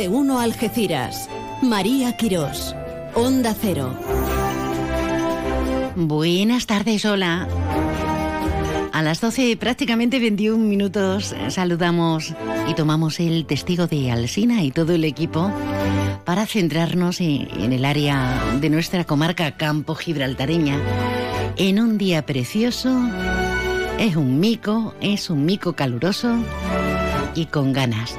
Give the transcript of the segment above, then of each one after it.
de 1 Algeciras. María Quirós. Onda Cero. Buenas tardes, hola. A las 12, prácticamente 21 minutos, saludamos y tomamos el testigo de Alsina y todo el equipo para centrarnos en el área de nuestra comarca Campo Gibraltareña. En un día precioso, es un mico, es un mico caluroso y con ganas.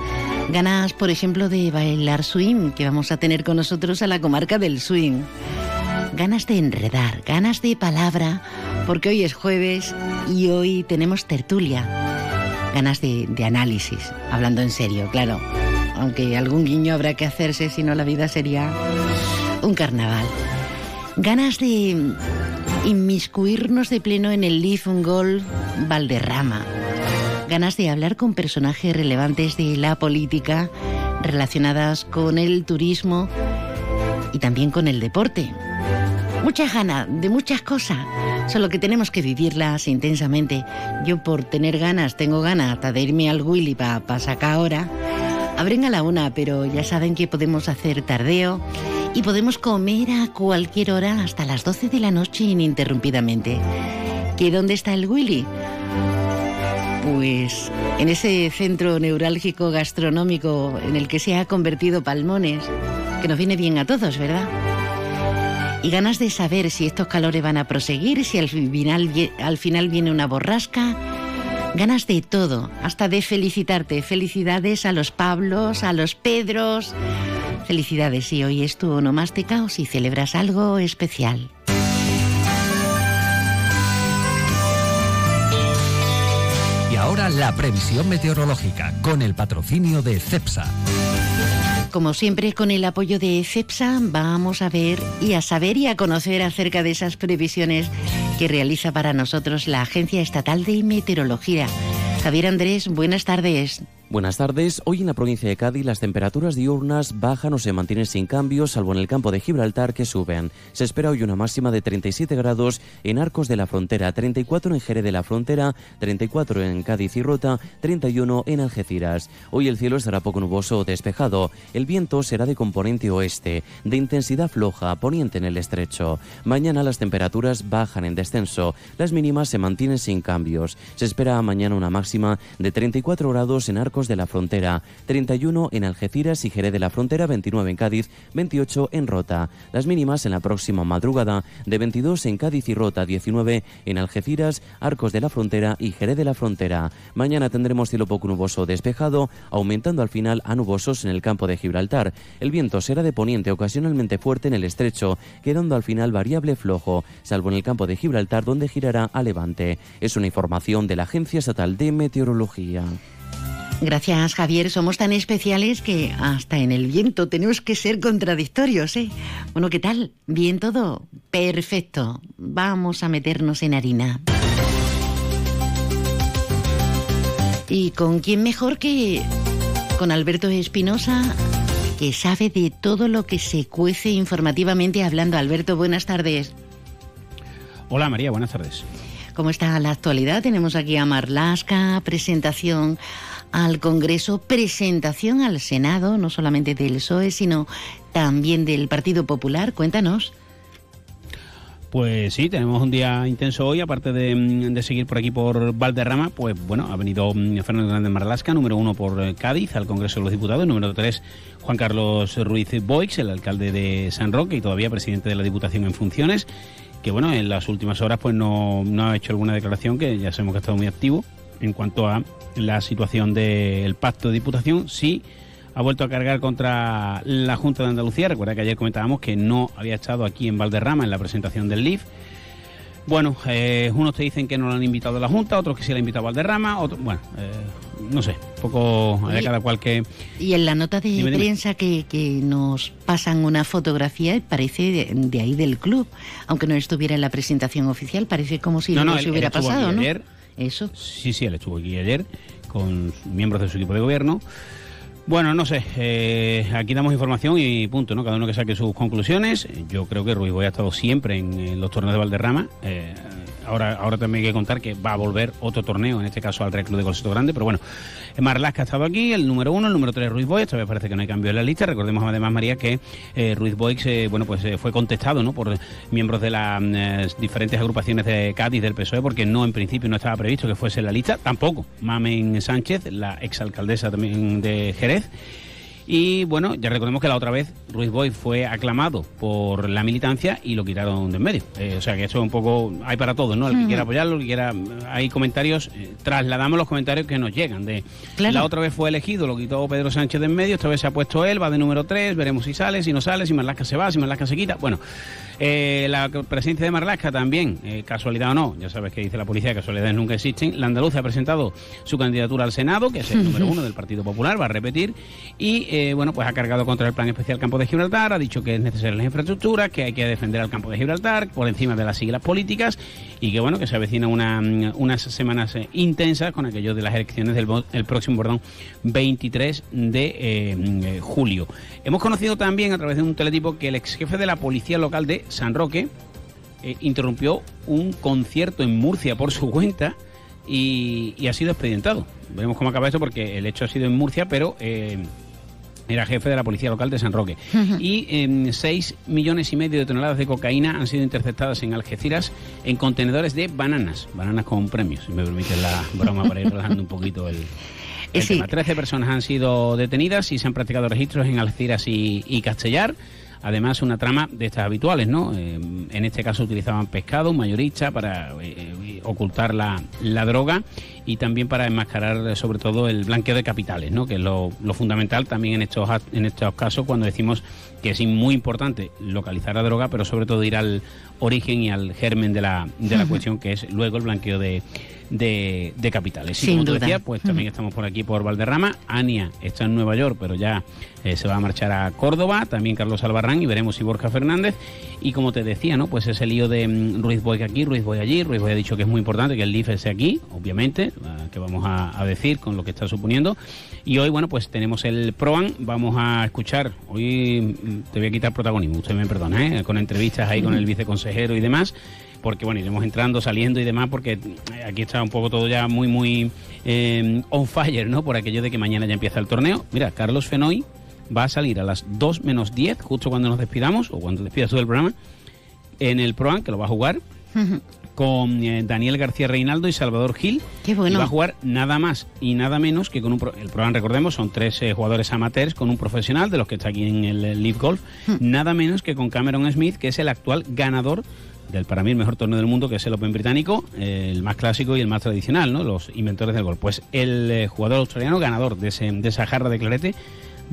Ganas, por ejemplo, de bailar swing, que vamos a tener con nosotros a la comarca del swing ganas de enredar, ganas de palabra, porque hoy es jueves y hoy tenemos tertulia, ganas de, análisis, hablando en serio, claro, aunque algún guiño habrá que hacerse, si no la vida sería un carnaval. Ganas de inmiscuirnos de pleno en el Leaf Golf Valderrama. Ganas de hablar con personajes relevantes de la política relacionadas con el turismo y también con el deporte muchas ganas de muchas cosas, solo que tenemos que vivirlas intensamente. Yo por tener ganas, tengo ganas hasta de irme al Willy para pa sacar ahora. Abren a la una, pero ya saben que podemos hacer tardeo y podemos comer a cualquier hora hasta las 12 de la noche ininterrumpidamente. ¿Qué dónde está el Willy? Pues en ese centro neurálgico gastronómico en el que se ha convertido Palmones, que nos viene bien a todos, ¿verdad? y ganas de saber si estos calores van a proseguir, si al final, al final viene una borrasca. Ganas de todo, hasta de felicitarte. Felicidades a los Pablos, a los Pedros. Felicidades si hoy es tu onomástica o si celebras algo especial. Ahora la previsión meteorológica con el patrocinio de CEPSA. Como siempre, con el apoyo de CEPSA, vamos a ver y a saber y a conocer acerca de esas previsiones que realiza para nosotros la Agencia Estatal de Meteorología. Javier Andrés, buenas tardes. Buenas tardes. Hoy en la provincia de Cádiz las temperaturas diurnas bajan o se mantienen sin cambios, salvo en el campo de Gibraltar que suben. Se espera hoy una máxima de 37 grados en Arcos de la Frontera, 34 en Jerez de la Frontera, 34 en Cádiz y Rota, 31 en Algeciras. Hoy el cielo estará poco nuboso o despejado. El viento será de componente oeste, de intensidad floja, poniente en el estrecho. Mañana las temperaturas bajan en descenso. Las mínimas se mantienen sin cambios. Se espera mañana una máxima de 34 grados en Arcos de la Frontera, 31 en Algeciras y Jerez de la Frontera, 29 en Cádiz, 28 en Rota. Las mínimas en la próxima madrugada de 22 en Cádiz y Rota, 19 en Algeciras, Arcos de la Frontera y Jerez de la Frontera. Mañana tendremos cielo poco nuboso despejado, aumentando al final a nubosos en el campo de Gibraltar. El viento será de poniente ocasionalmente fuerte en el estrecho, quedando al final variable flojo, salvo en el campo de Gibraltar donde girará a levante. Es una información de la Agencia Estatal de Meteorología. Gracias, Javier. Somos tan especiales que hasta en el viento tenemos que ser contradictorios, ¿eh? Bueno, ¿qué tal? ¿Bien todo? Perfecto. Vamos a meternos en harina. ¿Y con quién mejor que con Alberto Espinosa, que sabe de todo lo que se cuece informativamente hablando? Alberto, buenas tardes. Hola María, buenas tardes. ¿Cómo está la actualidad? Tenemos aquí a Marlasca, presentación al Congreso, presentación al Senado, no solamente del PSOE, sino también del Partido Popular. Cuéntanos. Pues sí, tenemos un día intenso hoy, aparte de, seguir por aquí por Valderrama, pues bueno, ha venido mm, Fernando Hernández Marlasca, número uno por eh, Cádiz, al Congreso de los Diputados, número tres Juan Carlos Ruiz Boix, el alcalde de San Roque y todavía presidente de la Diputación en funciones, que bueno, en las últimas horas pues no, no ha hecho alguna declaración, que ya sabemos que ha estado muy activo en cuanto a la situación del pacto de diputación, sí ha vuelto a cargar contra la Junta de Andalucía. Recuerda que ayer comentábamos que no había estado aquí en Valderrama en la presentación del LIF. Bueno, eh, unos te dicen que no lo han invitado a la Junta, otros que sí la han invitado a Valderrama, otros, bueno, eh, no sé, poco de cada cual que... Y en la nota de prensa Que, nos pasan una fotografía, parece de, ahí del club, aunque no estuviera en la presentación oficial, parece como si no, se hubiera pasado, ¿no? Eso. Sí, sí, él estuvo aquí ayer con miembros de su equipo de gobierno. Bueno, no sé, eh, aquí damos información y punto, ¿no? Cada uno que saque sus conclusiones. Yo creo que Ruiz Boy ha estado siempre en, los torneos de Valderrama. Eh, ahora, ahora también hay que contar que va a volver otro torneo, en este caso al Real Club de Golseto Grande, pero bueno, Marlaska ha estado aquí, el número uno, el número tres Ruiz Boix, esta vez parece que no hay cambio en la lista, recordemos además María que eh, Ruiz Boix, eh, bueno, pues eh, fue contestado, ¿no?, por miembros de las mm, diferentes agrupaciones de Cádiz del PSOE, porque no, en principio no estaba previsto que fuese en la lista, tampoco. Mamen Sánchez, la exalcaldesa también de Jerez, y bueno, ya recordemos que la otra vez Ruiz Boy fue aclamado por la militancia y lo quitaron de en medio. Eh, o sea que eso es un poco, hay para todos, ¿no? El que quiera apoyarlo, el que quiera, hay comentarios, eh, trasladamos los comentarios que nos llegan. de La otra vez fue elegido, lo quitó Pedro Sánchez de en medio, esta vez se ha puesto él, va de número 3, veremos si sale, si no sale, si Marlasca se va, si Marlasca se quita. Bueno, eh, la presencia de Marlasca también, casualidad o no, ya sabes que dice la policía, casualidades nunca existen. La andaluza ha presentado su candidatura al Senado, que es el número uno del Partido Popular, va a repetir, y eh, bueno, pues ha cargado contra el Plan Especial Campo de Gibraltar, ha dicho que es necesaria la infraestructura, que hay que defender al Campo de Gibraltar por encima de las siglas políticas y que bueno, que se avecina una, unas semanas eh, intensas con aquello de las elecciones del el próximo perdón, 23 de eh, julio. Hemos conocido también a través de un teletipo que el ex jefe de la Policía Local de San Roque interrumpió un concierto en Murcia por su cuenta y, ha sido expedientado. Veremos cómo acaba esto porque el hecho ha sido en Murcia, pero era jefe de la policía local de San Roque. Y eh, 6 millones y medio de toneladas de cocaína han sido interceptadas en Algeciras en contenedores de bananas, bananas con premios, si me permiten la broma para ir relajando un poquito el, el tema. 13 personas han sido detenidas y se han practicado registros en Algeciras y, y Castellar. Además, una trama de estas habituales, ¿no? Eh, en este caso utilizaban pescado, mayorista, para eh, eh, ocultar la, la, droga y también para enmascarar, sobre todo, el blanqueo de capitales, ¿no? Que es lo, lo, fundamental también en estos, en estos casos cuando decimos que es muy importante localizar la droga, pero sobre todo ir al origen y al germen de la, de la cuestión, que es luego el blanqueo de de, de capitales. Y como tú decías, pues también estamos por aquí por Valderrama. Ania está en Nueva York, pero ya eh, se va a marchar a Córdoba. También Carlos Albarrán y veremos si Borja Fernández. Y como te decía, ¿no? Pues ese lío de mm, Ruiz Boy aquí, Ruiz Boy allí. Ruiz Boy ha dicho que es muy importante que el LIF esté aquí, obviamente, ah, que vamos a, a decir con lo que está suponiendo. Y hoy, bueno, pues tenemos el PROAN. Vamos a escuchar, hoy mm, te voy a quitar protagonismo, usted me perdona, ¿eh? con entrevistas ahí con el viceconsejero y demás porque bueno, iremos entrando, saliendo y demás, porque eh, aquí está un poco todo ya muy, muy eh, on fire, ¿no? Por aquello de que mañana ya empieza el torneo. Mira, Carlos Fenoy va a salir a las 2 menos 10, justo cuando nos despidamos, o cuando despidas tú del programa, en el ProAm, que lo va a jugar. con eh, Daniel García Reinaldo y Salvador Gil. Qué bueno. Y va a jugar nada más y nada menos que con un... el programa, recordemos, son tres jugadores amateurs con un profesional, de los que está aquí en el Leaf Golf, nada menos que con Cameron Smith, que es el actual ganador del para mí el mejor torneo del mundo, que es el Open británico, el más clásico y el más tradicional, ¿no? Los inventores del gol. Pues el eh, jugador australiano ganador de, ese, de esa jarra de clarete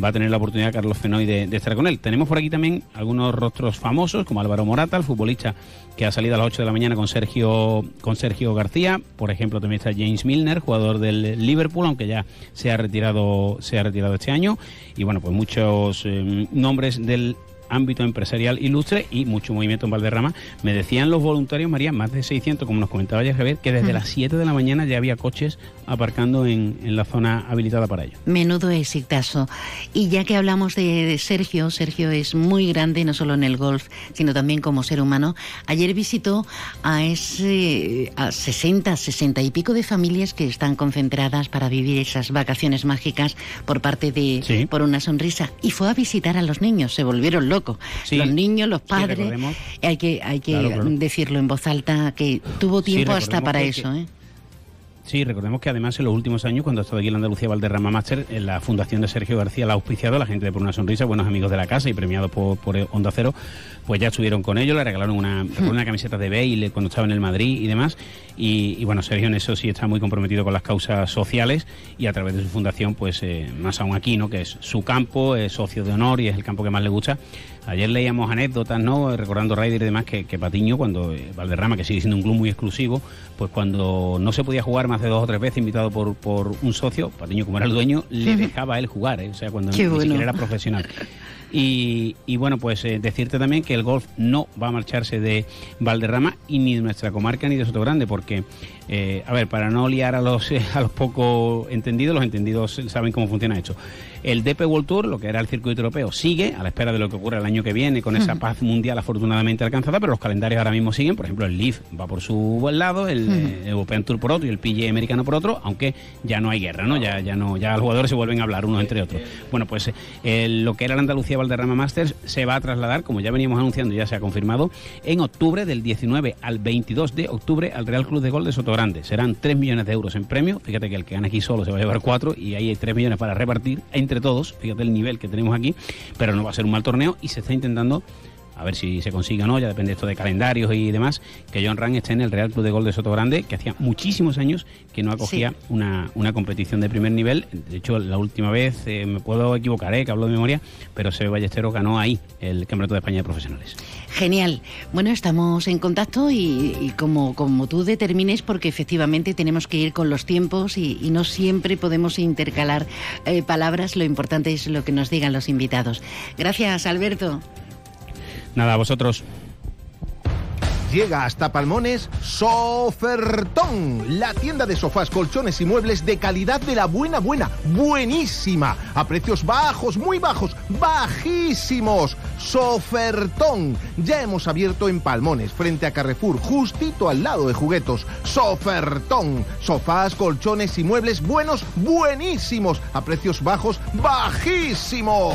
va a tener la oportunidad Carlos Fenoy de, estar con él. Tenemos por aquí también algunos rostros famosos, como Álvaro Morata, el futbolista que ha salido a las 8 de la mañana con Sergio, con Sergio García. Por ejemplo, también está James Milner, jugador del Liverpool, aunque ya se ha retirado, se ha retirado este año. Y bueno, pues muchos eh, nombres del ámbito empresarial ilustre y mucho movimiento en Valderrama. Me decían los voluntarios, María, más de 600, como nos comentaba ya Javier, que desde las 7 de la mañana ya había coches aparcando en, en la zona habilitada para ello. Menudo exitazo. Y ya que hablamos de, Sergio, Sergio es muy grande, no solo en el golf, sino también como ser humano. Ayer visitó a ese a 60, 60 y pico de familias que están concentradas para vivir esas vacaciones mágicas por parte de por una sonrisa y fue a visitar a los niños, se volvieron locos los niños, los padres. hay que, hay que decirlo en voz alta que tuvo tiempo hasta para eso. ¿eh? Sí, recordemos que además en los últimos años, cuando ha estado aquí en Andalucía Valderrama Master, en la fundación de Sergio García la ha auspiciado, la gente de Por una Sonrisa, buenos amigos de la casa y premiados por, por Onda Cero, pues ya estuvieron con ellos, le regalaron una, una camiseta de Bale cuando estaba en el Madrid y demás. Y, bueno, Sergio en eso sí está muy comprometido con las causas sociales y a través de su fundación, pues eh, más aún aquí, ¿no? Que es su campo, es socio de honor y es el campo que más le gusta. Ayer leíamos anécdotas, ¿no? Recordando Ryder y demás, que, Patiño, cuando eh, Valderrama, que sigue siendo un club muy exclusivo, pues cuando no se podía jugar más de dos o tres veces, invitado por, por un socio, Patiño como era el dueño, le dejaba a él jugar, ¿eh? o sea, cuando ni siquiera era profesional. Y, bueno, pues eh, decirte también que el golf no va a marcharse de Valderrama y ni de nuestra comarca ni de Sotogrande, porque, eh, a ver, para no liar a los, a los poco entendidos, los entendidos saben cómo funciona esto. El DP World Tour, lo que era el circuito europeo, sigue a la espera de lo que ocurra el año que viene con esa paz mundial afortunadamente alcanzada, pero los calendarios ahora mismo siguen. Por ejemplo, el Leaf va por su buen lado, el, eh, European Tour por otro y el PGA americano por otro, aunque ya no hay guerra, ¿no? Ya, ya no, ya los jugadores se vuelven a hablar unos entre otros. Bueno, pues eh, lo que era la Andalucía Valderrama Masters se va a trasladar, como ya veníamos anunciando, ya se ha confirmado, en octubre, del 19 al 22 de octubre, al Real Club de Gol de Serán 3 millones de euros en premio. Fíjate que el que gana aquí solo se va a llevar 4 y ahí hay 3 millones para repartir entre todos, fíjate el nivel que tenemos aquí, pero no va a ser un mal torneo y se está intentando a ver si se consigue o no, ya depende esto de calendarios y demás, que John Rang esté en el Real Club de Gol de Soto Grande, que hacía muchísimos años que no acogía una, una, competición de primer nivel. De hecho, la última vez, eh, me puedo equivocar, eh, que hablo de memoria, pero Sebe Ballesteros ganó ahí el Campeonato de España de Profesionales. Genial. Bueno, estamos en contacto y, como, como tú determines, porque efectivamente tenemos que ir con los tiempos y, no siempre podemos intercalar eh, palabras, lo importante es lo que nos digan los invitados. Gracias, Alberto. Nada, a vosotros. Llega hasta Palmones Sofertón, la tienda de sofás, colchones y muebles de calidad de la buena, buena, buenísima, a precios bajos, muy bajos, bajísimos. Sofertón, ya hemos abierto en Palmones, frente a Carrefour, justito al lado de Juguetos. Sofertón, sofás, colchones y muebles buenos, buenísimos, a precios bajos, bajísimos.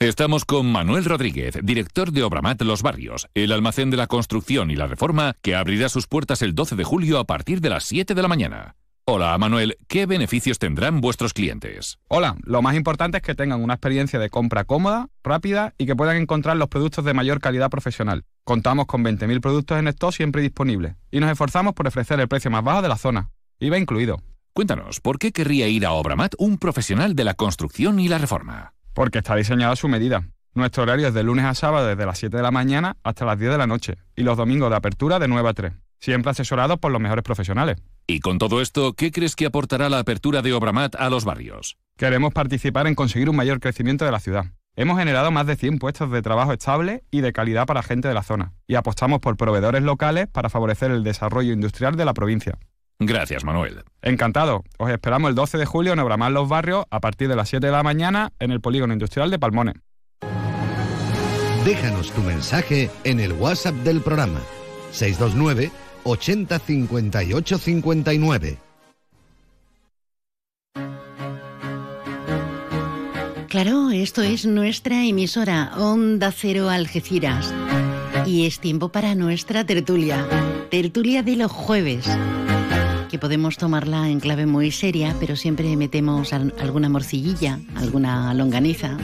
Estamos con Manuel Rodríguez, director de Obramat Los Barrios, el almacén de la construcción y la reforma que abrirá sus puertas el 12 de julio a partir de las 7 de la mañana. Hola Manuel, ¿qué beneficios tendrán vuestros clientes? Hola, lo más importante es que tengan una experiencia de compra cómoda, rápida y que puedan encontrar los productos de mayor calidad profesional. Contamos con 20.000 productos en stock siempre disponibles y nos esforzamos por ofrecer el precio más bajo de la zona. IVA incluido. Cuéntanos, ¿por qué querría ir a Obramat un profesional de la construcción y la reforma? Porque está diseñado a su medida. Nuestro horario es de lunes a sábado desde las 7 de la mañana hasta las 10 de la noche y los domingos de apertura de 9 a 3, siempre asesorados por los mejores profesionales. Y con todo esto, ¿qué crees que aportará la apertura de Obramat a los barrios? Queremos participar en conseguir un mayor crecimiento de la ciudad. Hemos generado más de 100 puestos de trabajo estables y de calidad para gente de la zona, y apostamos por proveedores locales para favorecer el desarrollo industrial de la provincia. Gracias, Manuel. Encantado. Os esperamos el 12 de julio en Obramar Los Barrios a partir de las 7 de la mañana en el Polígono Industrial de Palmones. Déjanos tu mensaje en el WhatsApp del programa 629 80 58 59. Claro, esto es nuestra emisora Onda Cero Algeciras. Y es tiempo para nuestra tertulia. Tertulia de los jueves que podemos tomarla en clave muy seria, pero siempre metemos alguna morcillilla, alguna longaniza.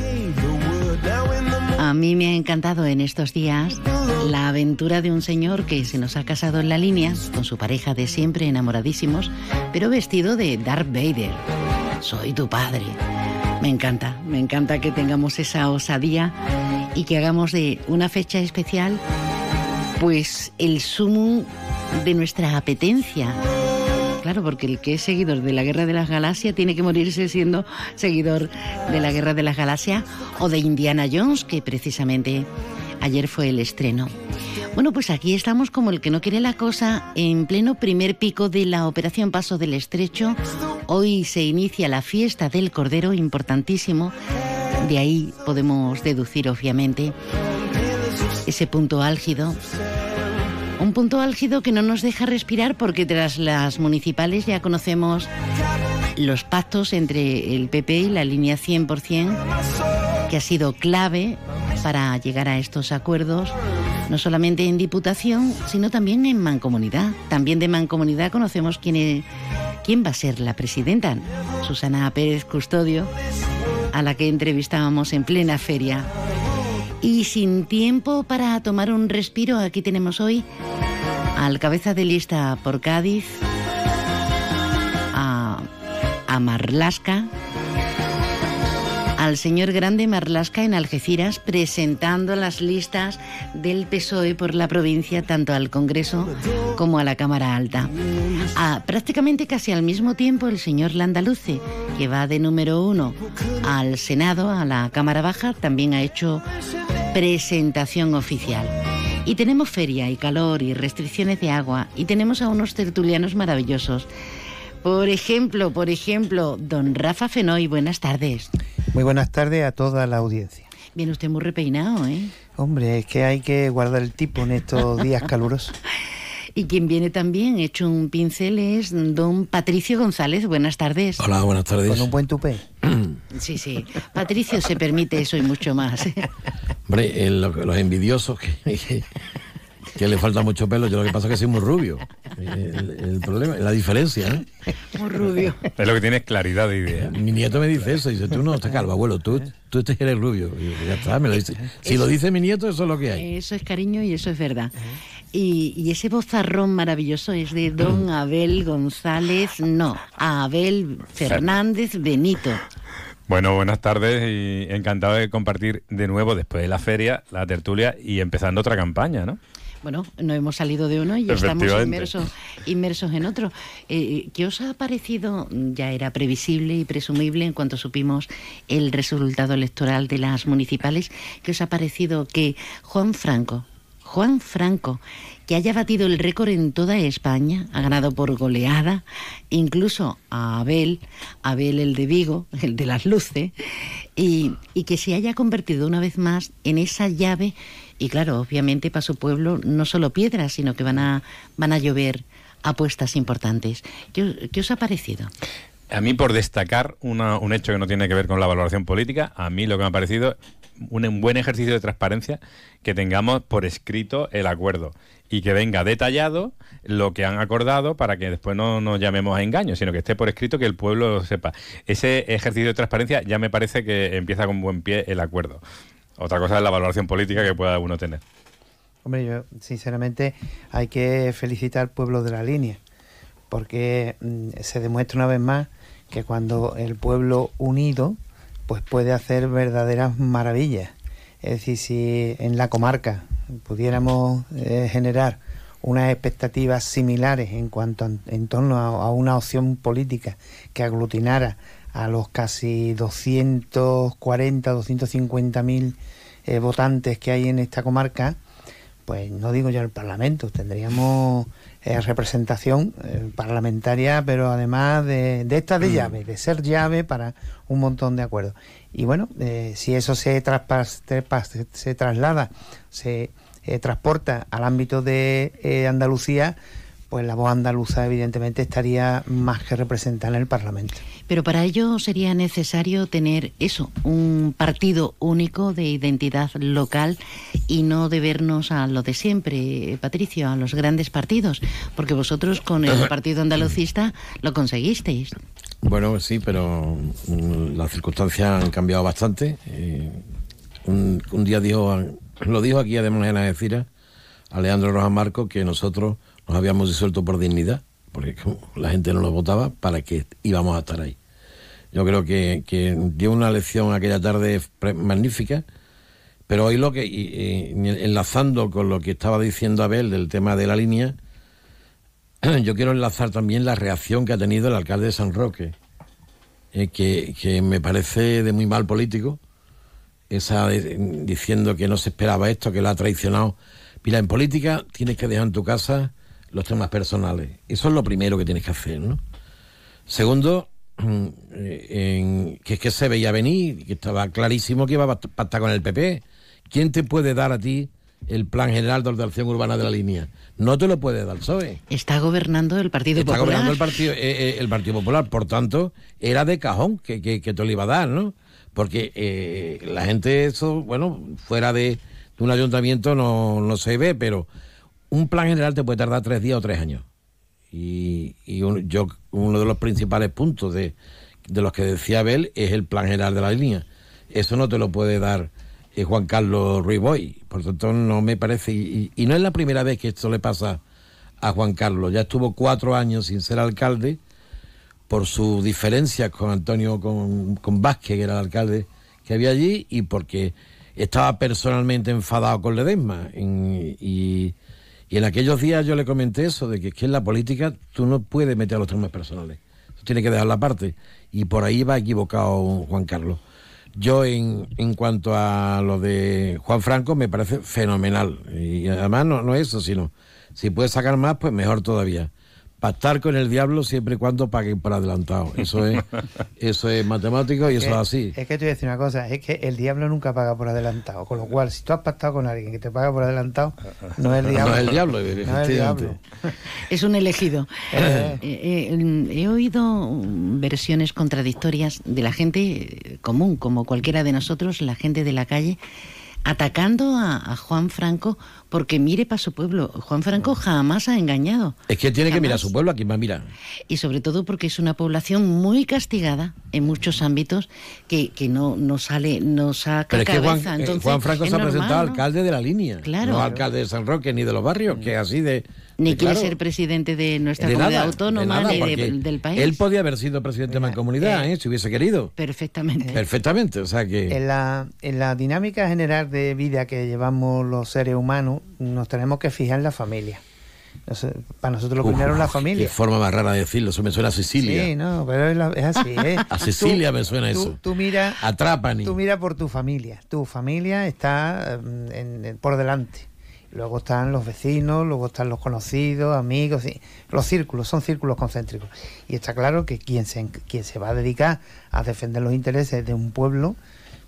A mí me ha encantado en estos días la aventura de un señor que se nos ha casado en la línea con su pareja de siempre enamoradísimos, pero vestido de Darth Vader. Soy tu padre. Me encanta, me encanta que tengamos esa osadía y que hagamos de una fecha especial pues el sumo de nuestra apetencia claro, porque el que es seguidor de la Guerra de las Galaxias tiene que morirse siendo seguidor de la Guerra de las Galaxias o de Indiana Jones, que precisamente ayer fue el estreno. Bueno, pues aquí estamos como el que no quiere la cosa, en pleno primer pico de la Operación Paso del Estrecho. Hoy se inicia la fiesta del Cordero, importantísimo. De ahí podemos deducir, obviamente, ese punto álgido. Un punto álgido que no nos deja respirar porque tras las municipales ya conocemos los pactos entre el PP y la línea 100%, que ha sido clave para llegar a estos acuerdos, no solamente en Diputación, sino también en Mancomunidad. También de Mancomunidad conocemos quién, quién va a ser la presidenta, Susana Pérez Custodio, a la que entrevistábamos en plena feria. Y sin tiempo para tomar un respiro, aquí tenemos hoy al cabeza de lista por Cádiz, a, a Marlasca, al señor Grande Marlasca en Algeciras presentando las listas del PSOE por la provincia tanto al Congreso como a la Cámara Alta. Prácticamente casi al mismo tiempo el señor Landaluce, que va de número uno al Senado, a la Cámara Baja, también ha hecho presentación oficial. Y tenemos feria y calor y restricciones de agua y tenemos a unos tertulianos maravillosos. Por ejemplo, por ejemplo, don Rafa Fenoy, buenas tardes. Muy buenas tardes a toda la audiencia. Viene usted muy repeinado, ¿eh? Hombre, es que hay que guardar el tipo en estos días calurosos. Y quien viene también hecho un pincel es don Patricio González. Buenas tardes. Hola, buenas tardes. Con un buen tupé. Sí, sí. Patricio se permite eso y mucho más. ¿eh? Hombre, los envidiosos que, que le falta mucho pelo. Yo lo que pasa es que soy muy rubio. El, problema, la diferencia, ¿eh? Muy rubio. Es lo que tienes claridad de idea. Mi nieto me dice eso, dice, tú no estás calvo, abuelo, tú, tú eres rubio. Y ya está, me lo dice. Si lo dice mi nieto, eso es lo que hay. Eso es cariño y eso es verdad. Y, ese bozarrón maravilloso es de don Abel González, no, Abel Fernández Benito. Bueno, buenas tardes y encantado de compartir de nuevo después de la feria, la tertulia y empezando otra campaña, ¿no? Bueno, no hemos salido de uno y estamos inmersos, inmersos en otro. Eh, ¿Qué os ha parecido? Ya era previsible y presumible en cuanto supimos el resultado electoral de las municipales. ¿Qué os ha parecido que Juan Franco, Juan Franco, que haya batido el récord en toda España, ha ganado por goleada, incluso a Abel, Abel el de Vigo, el de las luces, y, que se haya convertido una vez más en esa llave y claro, obviamente para su pueblo no solo piedras, sino que van a, van a llover apuestas importantes. ¿Qué, os ha parecido? A mí, por destacar un hecho que no tiene que ver con la valoración política, a mí lo que me ha parecido un buen ejercicio de transparencia que tengamos por escrito el acuerdo y que venga detallado lo que han acordado para que después no nos llamemos a engaño, sino que esté por escrito que el pueblo lo sepa. Ese ejercicio de transparencia ya me parece que empieza con buen pie el acuerdo. Otra cosa es la valoración política que pueda uno tener. Hombre, yo sinceramente hay que felicitar al pueblo de la línea, porque mm, se demuestra una vez más que cuando el pueblo unido pues puede hacer verdaderas maravillas. Es decir, si en la comarca pudiéramos eh, generar unas expectativas similares en cuanto en torno a, una opción política que aglutinara a los casi 240, 250 mil eh, votantes que hay en esta comarca, pues no digo ya el Parlamento, tendríamos eh, representación eh, parlamentaria, pero además de, de esta de mm. llave, de ser llave para un montón de acuerdos. Y bueno, si eso se, se traslada, se transporta al ámbito de Andalucía, pues la voz andaluza evidentemente estaría más que representada en el Parlamento. Pero para ello sería necesario tener eso, un partido único de identidad local y no debernos a lo de siempre, Patricio, a los grandes partidos, porque vosotros con el Partido Andalucista lo conseguisteis. Bueno, sí, pero mm, las circunstancias han cambiado bastante. Eh, un, día dijo, lo dijo aquí además en la decir a Leandro Rojas Marco que nosotros nos habíamos disuelto por dignidad, porque la gente no nos votaba, para que íbamos a estar ahí. Yo creo que, dio una lección aquella tarde magnífica, pero hoy lo que, enlazando con lo que estaba diciendo Abel del tema de la línea, yo quiero enlazar también la reacción que ha tenido el alcalde de San Roque, eh, que, me parece de muy mal político, esa diciendo que no se esperaba esto, que lo ha traicionado. Mira, en política tienes que dejar en tu casa los temas personales. Eso es lo primero que tienes que hacer, ¿no? Segundo, eh, que es que se veía venir, que estaba clarísimo que iba a pactar con el PP. ¿Quién te puede dar a ti el plan general de ordenación urbana de la línea. No te lo puede dar PSOE. Está gobernando el Partido Está Popular. gobernando el Partido, eh, eh, el Partido Popular, por tanto, era de cajón que, que, que te lo iba a dar, ¿no? Porque eh, la gente, eso, bueno, fuera de, de un ayuntamiento no, no se ve, pero un plan general te puede tardar tres días o tres años. Y, y yo, uno de los principales puntos de, de los que decía Abel es el plan general de la línea. Eso no te lo puede dar eh, Juan Carlos Ruiz Boy. Por tanto, no me parece. Y, no es la primera vez que esto le pasa a Juan Carlos. Ya estuvo cuatro años sin ser alcalde por sus diferencias con Antonio, con, con Vázquez, que era el alcalde que había allí, y porque estaba personalmente enfadado con Ledesma. Y, y en aquellos días yo le comenté eso, de que que en la política tú no puedes meter a los temas personales. Tú tienes que dejarla aparte. Y por ahí va equivocado Juan Carlos. Yo en, en cuanto a lo de Juan Franco me parece fenomenal. Y además no, no eso, sino si puede sacar más, pues mejor todavía. Pactar con el diablo siempre y cuando paguen por adelantado. Eso es, eso es matemático y eso es así. Es que te voy a decir una cosa, es que el diablo nunca paga por adelantado, con lo cual si tú has pactado con alguien que te paga por adelantado, no es el diablo. No es el diablo, No es el diablo. Es un elegido. Eh. Eh, eh, he oído versiones contradictorias de la gente común, como cualquiera de nosotros, la gente de la calle, atacando a, a Juan Franco porque mire para su pueblo. Juan Franco jamás ha engañado. Es que tiene que mirar a su pueblo, a quien va a mirar. Y sobre todo porque es una población muy castigada en muchos ámbitos que, que no, no sale, no saca Pero es que Juan, cabeza. eh, Entonces, Juan Franco se ha normal, presentado ¿no? alcalde de la línea, Claro. no alcalde de San Roque ni de los barrios, que así de... Ni de quiere claro, ser presidente de nuestra de comunidad nada, autónoma de nada, ni de- porque del país. Él podía haber sido presidente de la comunidad, ¿eh? si hubiese querido. Perfectamente. Perfectamente, o sea que... En la, en la dinámica general de vida que llevamos los seres humanos, nos tenemos que fijar en la familia. No sé, para nosotros lo Uf, primero es la Qué familia. forma más rara de decirlo, eso me suena a Sicilia. Sí, no, pero es, la- es así. ¿eh? A Sicilia me suena tú- eso. Tú mira, tú mira por tu familia. Tu familia está en- en- por delante. Luego están los vecinos, luego están los conocidos, amigos, y los círculos, son círculos concéntricos. Y está claro que quien se, en- quien se va a dedicar a defender los intereses de un pueblo,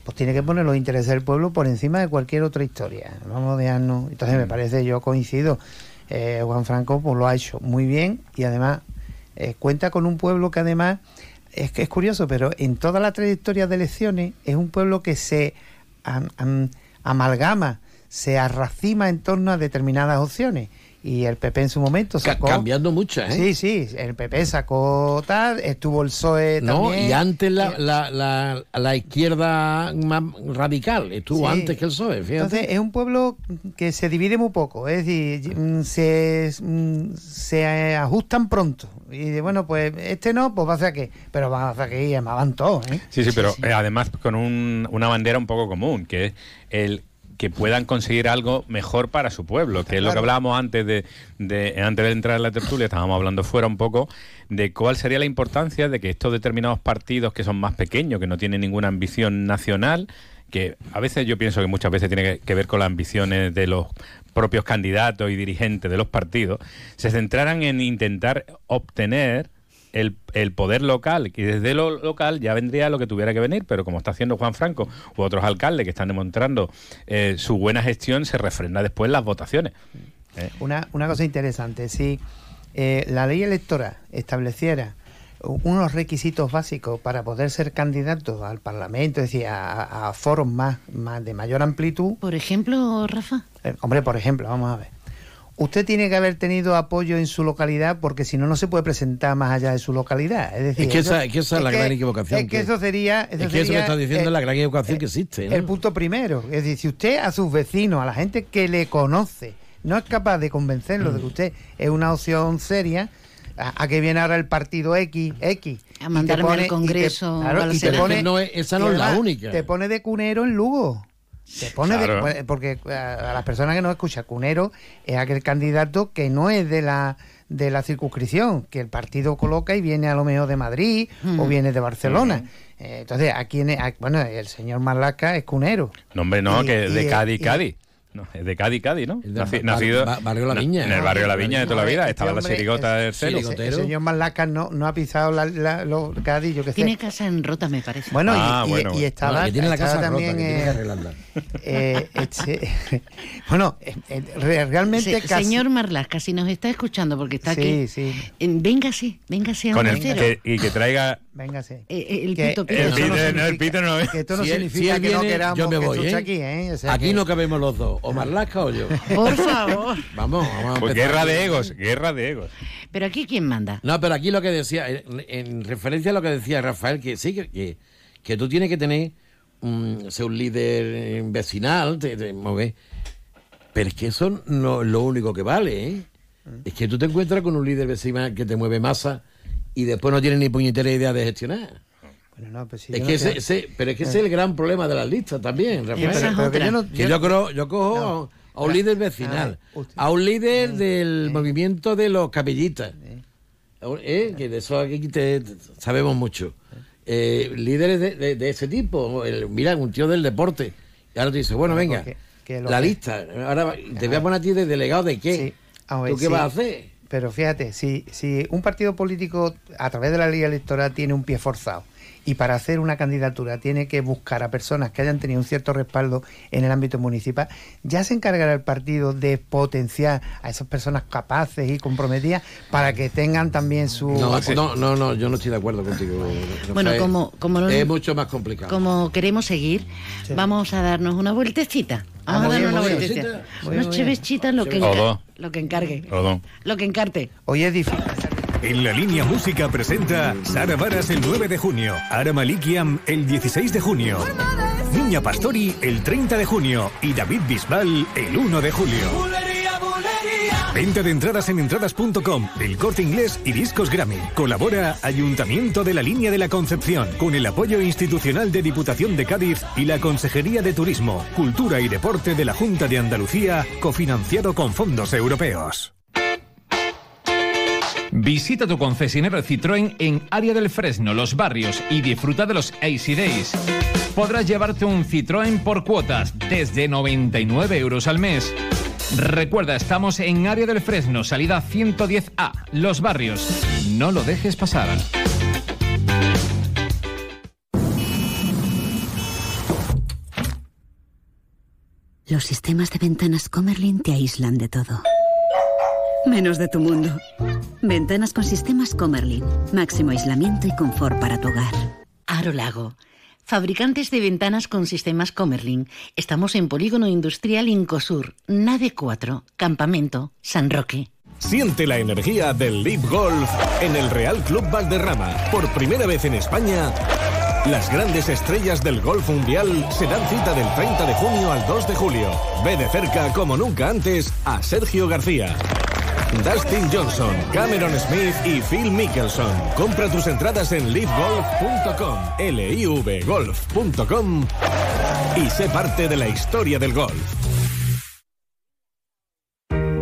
pues tiene que poner los intereses del pueblo por encima de cualquier otra historia. Vamos a dejarnos. Entonces me parece, yo coincido, eh, Juan Franco pues lo ha hecho muy bien y además eh, cuenta con un pueblo que además es que es curioso, pero en toda la trayectoria de elecciones es un pueblo que se am- am- amalgama, se arracima en torno a determinadas opciones. Y el PP en su momento sacó. cambiando muchas, ¿eh? Sí, sí, el PP sacó tal, estuvo el PSOE No, también. y antes la, la, la, la izquierda más radical estuvo Sí. antes que el PSOE, fíjate. Entonces es un pueblo que se divide muy poco, es decir, mm, se, mm, se ajustan pronto. Y de, bueno, pues este no, pues va a hacer aquí, pero van a hacer aquí y además van todos. ¿eh? Sí, sí, pero eh, además con un- una bandera un poco común, que es el que puedan conseguir algo mejor para su pueblo, que es lo que hablábamos antes de, de- antes de entrar en la tertulia, estábamos hablando fuera un poco de cuál sería la importancia de que estos determinados partidos que son más pequeños, que no tienen ninguna ambición nacional, que a veces yo pienso que muchas veces tiene que, que ver con las ambiciones de los propios candidatos y dirigentes de los partidos, se centraran en intentar obtener el, el poder local, y desde lo local ya vendría lo que tuviera que venir, pero como está haciendo Juan Franco u otros alcaldes que están demostrando eh, su buena gestión, se refrenda después las votaciones. Eh, Una, una cosa interesante, si eh, la ley electoral estableciera unos requisitos básicos para poder ser candidato al Parlamento, es decir, a, a foros más, más de mayor amplitud. Por ejemplo, Rafa. Eh, hombre, por ejemplo, vamos a ver. Usted tiene que haber tenido apoyo en su localidad porque si no, no se puede presentar más allá de su localidad. Es decir, Es que eso- esa, es que esa es la que- gran equivocación. Es que eso sería. eso es que eso que está diciendo eh, es la gran equivocación que existe. ¿no? el punto primero. Es decir, si usted a sus vecinos, a la gente que le conoce, no es capaz de convencerlos de que usted es una opción seria, ¿a, a qué viene ahora el partido X? X A mandarme al y te- Congreso, claro, y te pone, No es- esa no es la única. Te pone de cunero en Lugo. Te pone de- porque a a las personas que no escuchan, cunero es aquel candidato que no es de la de la circunscripción, que el partido coloca y viene a lo mejor de Madrid o Mm. viene de Barcelona. Eh, entonces, aquí en, a- bueno, el señor Marlaca es cunero. no, hombre, no, Y- que de y- Cádiz, y- Cádiz. No, es de Cádiz, Cádiz, ¿no? El de Naci- Bar- nacido Bar- Barrio La Viña. En el barrio La Viña de toda la vida. Este Estaba la chirigota el- del celo. El, señor Marlaca no, no ha pisado la, Cádiz, yo qué sé. Tiene casa en Rota, me parece. Bueno, y- Ah, y, bueno, y bueno. estaba, que tiene la casa también. rota, que tiene que eh, arreglarla. eh, este- bueno, eh, re- realmente Se- casi. Señor Marlasca, si nos está escuchando porque está Sí, aquí, sí. eh, véngase, véngase a Con el, Cero. que- y que traiga Véngase. Eh, eh, el Que- pito, pito. que el no no, el Peter no es. Que esto no Si él- significa si él que no viene, queramos yo me que voy, ¿eh? aquí, ¿eh? O sea Aquí que- no cabemos los dos, o Marlasca o yo. Por favor. Vamos, vamos a Pues guerra de egos, guerra de egos. Pero aquí, ¿quién manda? No, pero aquí lo que decía, en, en referencia a lo que decía Rafael, que sí, que, que, que tú tienes que tener un, ser un líder vecinal, te, te mueve. Pero es que eso no es lo único que vale, ¿eh? Es que tú te encuentras con un líder vecinal que te mueve masa y después no tienes ni puñetera idea de gestionar. Bueno, no, pues sí, es que no ese, ese- pero es que ese es el gran problema de las listas también, Rafael. Pero que yo no- Que yo, creo, yo cojo a un líder vecinal, Ah, a un líder del movimiento de los capellitas, ¿eh? que de eso aquí te- sabemos mucho. Eh, líderes de, de- de ese tipo, el- mira, un tío del deporte. Y ahora te dice, bueno, venga, que la que- lista. Ahora te voy a poner a ti de delegado de qué. Sí, a ver, ¿Tú qué sí. vas a hacer? Pero fíjate, si, si un partido político a través de la ley electoral tiene un pie forzado y para hacer una candidatura tiene que buscar a personas que hayan tenido un cierto respaldo en el ámbito municipal, ya se encargará el partido de potenciar a esas personas capaces y comprometidas para que tengan también su... No, no, no, no, yo no estoy de acuerdo contigo. Bueno, Rafael. como- como no- es mucho más complicado. Como queremos seguir, vamos a darnos una vueltecita. Vamos Ah, a darnos una vueltecita. Unos cheveschitas, lo que, lo que encargue. Lo que encarte. Hoy es difícil. En la línea música presenta Sara Varas el 9 de junio, Ara Malikian el 16 de junio, Niña Pastori el 30 de junio y David Bisbal el 1 de julio. Venta de entradas en entradas.com, El Corte Inglés y Discos Grammy. Colabora Ayuntamiento de la Línea de la Concepción con el apoyo institucional de Diputación de Cádiz y la Consejería de Turismo, Cultura y Deporte de la Junta de Andalucía, cofinanciado con fondos europeos. Visita tu concesionario Citroën en Área del Fresno, Los Barrios y disfruta de los Easy Days. Podrás llevarte un Citroën por cuotas desde 99 euros al mes. Recuerda, estamos en Área del Fresno, salida 110A, Los Barrios. No lo dejes pasar. Los sistemas de ventanas Comerlin te aíslan de todo. Menos de tu mundo. Ventanas con sistemas Comerlin. Máximo aislamiento y confort para tu hogar. Aro Lago. Fabricantes de ventanas con sistemas Comerlin. Estamos en Polígono Industrial Incosur, Nave 4, Campamento, San Roque. Siente la energía del Leap Golf en el Real Club Valderrama. Por primera vez en España, las grandes estrellas del golf mundial se dan cita del 30 de junio al 2 de julio. Ve de cerca como nunca antes a Sergio García. Dustin Johnson, Cameron Smith y Phil Mickelson. Compra tus entradas en livegolf.com, livgolf.com y sé parte de la historia del golf.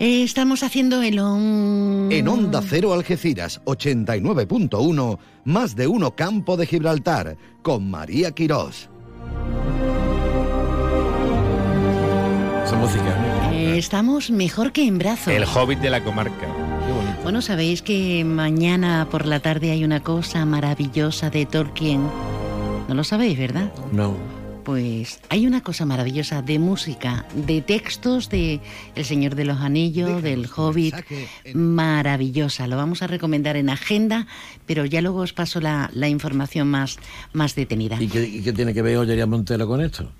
Eh, estamos haciendo el on... En Onda Cero Algeciras 89.1, más de uno Campo de Gibraltar, con María Quirós. Esa música. Eh, estamos mejor que en brazos. El hobbit de la comarca. Bueno, sabéis que mañana por la tarde hay una cosa maravillosa de Tolkien. No lo sabéis, ¿verdad? No. Pues hay una cosa maravillosa de música, de textos de El Señor de los Anillos, del Hobbit, maravillosa. Lo vamos a recomendar en agenda, pero ya luego os paso la, la información más, más detenida. ¿Y qué, y qué tiene que ver Ollería Montero con esto?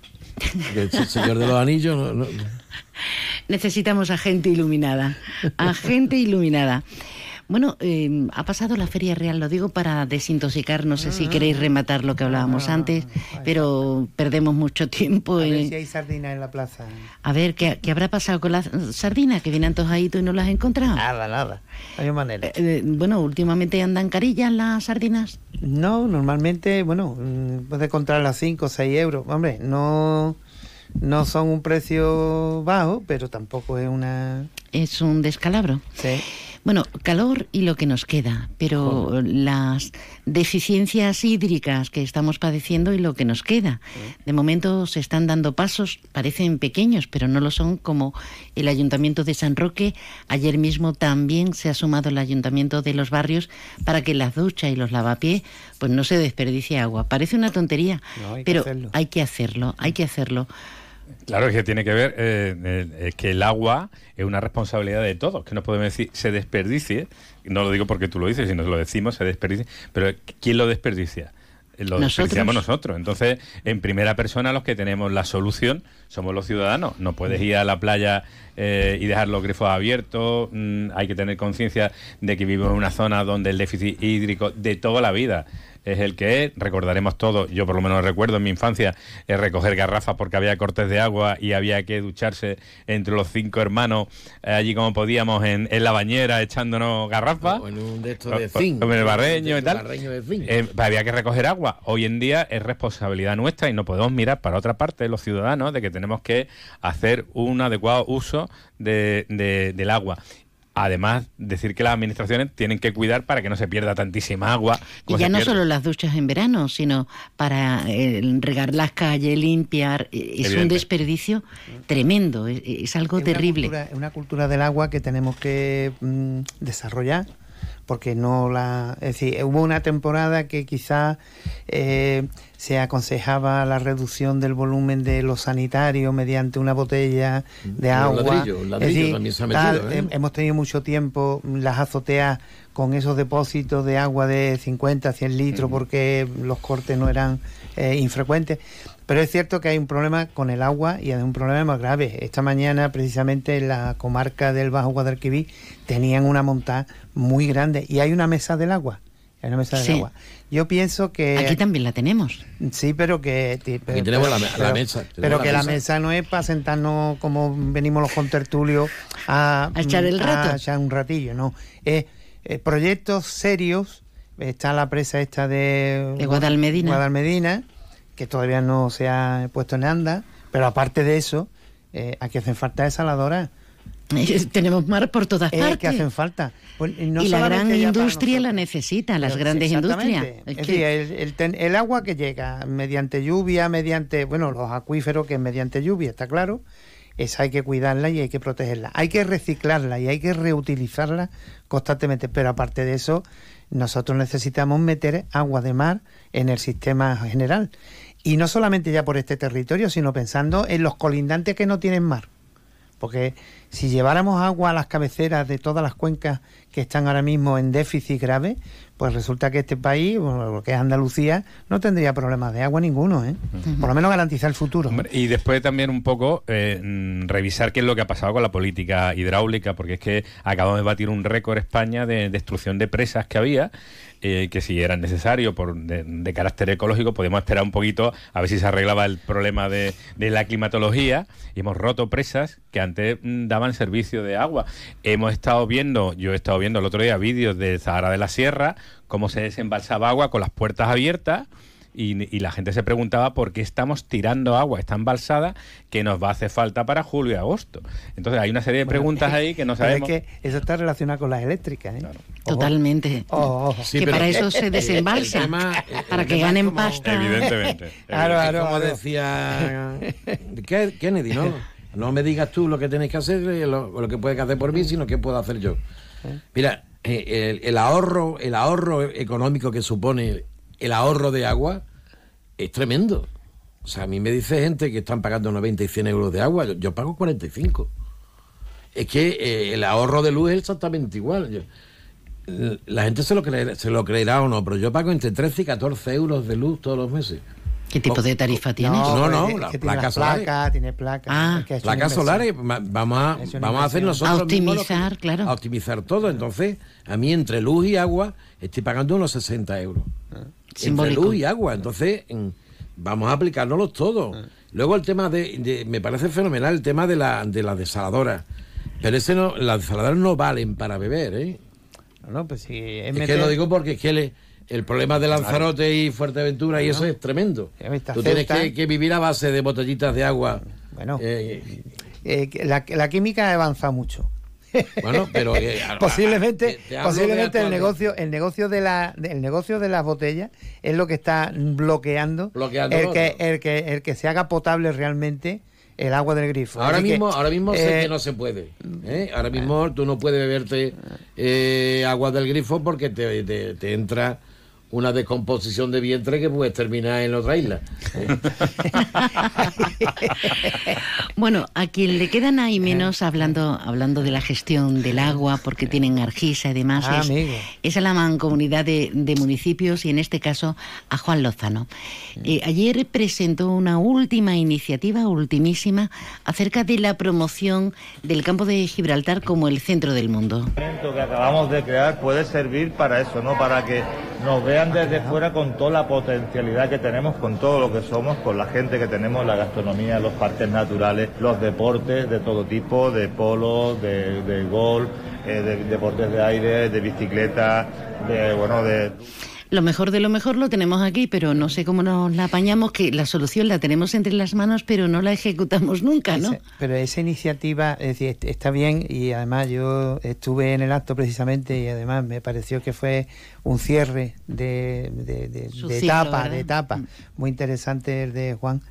El señor de los anillos. no- no- Necesitamos a gente iluminada, a gente iluminada. Bueno, eh, ha pasado la Feria Real, lo digo para desintoxicar, no sé si Ah. queréis rematar lo que hablábamos antes, pero perdemos mucho tiempo. A ver en- si hay sardinas en la plaza. A ver, ¿qué, qué habrá pasado con las sardinas que vienen antojaditos y no las has encontrado? Nada, nada. Hay manera. Eh, bueno, últimamente andan carillas las sardinas. No, normalmente, bueno, mm, puedes encontrarlas 5 o 6 euros. Hombre, no, no son un precio bajo, pero tampoco es una... Es un descalabro. Sí. Bueno, calor y lo que nos queda, pero las deficiencias hídricas que estamos padeciendo y lo que nos queda. De momento se están dando pasos, parecen pequeños, pero no lo son, como el Ayuntamiento de San Roque. Ayer mismo también se ha sumado el Ayuntamiento de los barrios para que las duchas y los lavapiés pues no se desperdicie agua. Parece una tontería, No, hay que pero hay que hacerlo, hay que hacerlo. Claro, es que tiene que ver, eh, eh, que el agua es una responsabilidad de todos, que no podemos decir se desperdicie, no lo digo porque tú lo dices, sino lo decimos, se desperdicie, pero ¿quién lo desperdicia? Eh, Lo Nosotros. desperdiciamos nosotros. Entonces, en primera persona, los que tenemos la solución somos los ciudadanos. No puedes ir a la playa eh, y dejar los grifos abiertos. mm, hay que tener conciencia de que vivimos en una zona donde el déficit hídrico de toda la vida es el que es. Recordaremos todo, yo por lo menos recuerdo en mi infancia, eh, recoger garrafas porque había cortes de agua y había que ducharse entre los cinco hermanos, eh, allí como podíamos, en, en la bañera echándonos garrafas. O en un de estos de zinc. en el barreño y tal. barreño de zinc. Eh, había que recoger agua. Hoy en día es responsabilidad nuestra y no podemos mirar para otra parte, los ciudadanos, de que tenemos que hacer un adecuado uso de- de- del agua. Además, decir que las administraciones tienen que cuidar para que no se pierda tantísima agua. Y ya no pierde. solo las duchas en verano, sino para eh, regar las calles, limpiar. eh, Es un desperdicio tremendo, es, es algo Es una terrible. cultura- Es una cultura del agua que tenemos que mm, desarrollar porque no la es decir hubo una temporada que quizás eh, se aconsejaba la reducción del volumen de los sanitarios mediante una botella de agua. ladrillo, un Es ladrillo decir, también se ha tal, metido, ¿eh? hem- hemos tenido mucho tiempo las azoteas con esos depósitos de agua de 50 100 litros porque los cortes no eran eh, infrecuentes pero es cierto que hay un problema con el agua y hay un problema más grave. Esta mañana, precisamente en la comarca del Bajo Guadalquivir, tenían una montada muy grande y hay una mesa del agua. Hay una mesa del Sí. agua. Yo pienso que. Aquí también la tenemos. Sí, pero que. pero- tenemos la pero- mesa, tenemos Pero la que la mesa. mesa no es para sentarnos como venimos los contertulios a, A echar el rato. a echar un ratillo, no. Es eh, proyectos serios. Está la presa esta de. De Guadalmedina. Guadalmedina, que todavía no se ha puesto en anda. Pero aparte de eso, eh, aquí hacen falta desaladoras. Tenemos mar por todas Es partes. que hacen falta. Pues, y no y la gran industria la necesita, las Pero, grandes industrias. Es Es que- decir, el, el agua que llega mediante lluvia, mediante, bueno, los acuíferos que es mediante lluvia, está claro, esa hay que cuidarla y hay que protegerla. Hay que reciclarla y hay que reutilizarla constantemente, pero aparte de eso, nosotros necesitamos meter agua de mar en el sistema general. Y no solamente ya por este territorio, sino pensando en los colindantes que no tienen mar. Porque si lleváramos agua a las cabeceras de todas las cuencas que están ahora mismo en déficit grave, pues resulta que este país, bueno, lo que es Andalucía, no tendría problemas de agua ninguno, ¿eh? Por lo menos garantizar el futuro. Hombre, y después también un poco eh, mm, revisar qué es lo que ha pasado con la política hidráulica, porque es que acabamos de batir un récord España de destrucción de presas que había, eh, que si era necesario por de, carácter ecológico, podíamos esperar un poquito a ver si se arreglaba el problema de, de la climatología. Y hemos roto presas que antes mm, daban servicio de agua. Hemos estado viendo, yo he estado viendo el otro día vídeos de Zahara de la Sierra, cómo se desembalsaba agua con las puertas abiertas. Y, y la gente se preguntaba por qué estamos tirando agua, está embalsada, que nos va a hacer falta para julio y agosto. Entonces hay una serie de preguntas ahí que no Pero sabemos. es que eso está relacionado con las eléctricas, ¿eh? Totalmente. Que para eso se desembalsa, para que ganen pasta. Evidentemente. Claro, claro, como decía Ke- Kennedy, ¿no? No me digas tú lo que tenéis que hacer, eh, lo, lo que puedes hacer por mí, sino qué puedo hacer yo. Mira, eh, el, el ahorro, el ahorro económico que supone el ahorro de agua es tremendo. O sea, a mí me dice gente que están pagando 90 y 100 euros de agua, yo, yo pago 45. Es que eh, el ahorro de luz es exactamente igual. Yo- la gente se lo, creerá, se lo creerá o no, pero yo pago entre 13 y 14 euros de luz todos los meses. ¿Qué tipo de tarifa tienes? No, no, tiene placas las solares. placas, tiene placas. Ah. que Placas solares, vamos a, vamos a hacer nosotros A optimizar, que- claro. A optimizar todo. Entonces, a mí entre luz y agua estoy pagando unos 60 euros. Entre Simbólico. luz y agua. Entonces, en- vamos a aplicárnoslos todos. Luego el tema de, de- me parece fenomenal el tema de la, de la desaladora. Pero ese no, las desaladoras no valen para beber, ¿eh? No, no, pues sí. Es, Es meter- que lo digo porque es que le- el problema de Lanzarote y Fuerteventura y eso es tremendo. Tú tienes que, que vivir a base de botellitas de agua. Bueno, Eh, eh, la, la química ha avanzado mucho. Bueno, pero eh, posiblemente te- te hablo posiblemente el negocio el negocio de la el negocio de las botellas es lo que está bloqueando, Bloqueando el que el que el que se haga potable realmente el agua del grifo Ahora Así que, mismo, ahora mismo sé eh, que no se puede. ¿eh? Ahora mismo tú no puedes beberte eh, agua del grifo porque te- te entra una descomposición de vientre que puedes terminar en otra isla. Bueno, a quien le quedan ahí menos hablando, hablando de la gestión del agua, porque tienen Argisa y demás, Ah, es, a la mancomunidad de, de municipios y en este caso a Juan Lozano. Eh, ayer presentó una última iniciativa, ultimísima, acerca de la promoción del campo de Gibraltar como el centro del mundo. evento que acabamos de crear puede servir para eso, ¿no? Para que nos vean desde fuera con toda la potencialidad que tenemos, con todo lo que somos, con la gente que tenemos, la gastronomía, los parques naturales, los deportes de todo tipo, de polo, de, de golf, eh, de deportes de aire, de bicicleta, de, bueno, de... Lo mejor de lo mejor lo tenemos aquí, pero no sé cómo nos la apañamos, que la solución la tenemos entre las manos, pero no la ejecutamos nunca, ¿no? Pero esa iniciativa es decir, est- está bien y además yo estuve en el acto precisamente y además me pareció que fue un cierre de, de, etapa, de etapa. Muy interesante el de Juan,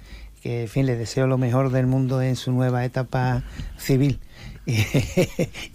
que en fin, le deseo lo mejor del mundo en su nueva etapa civil. Y,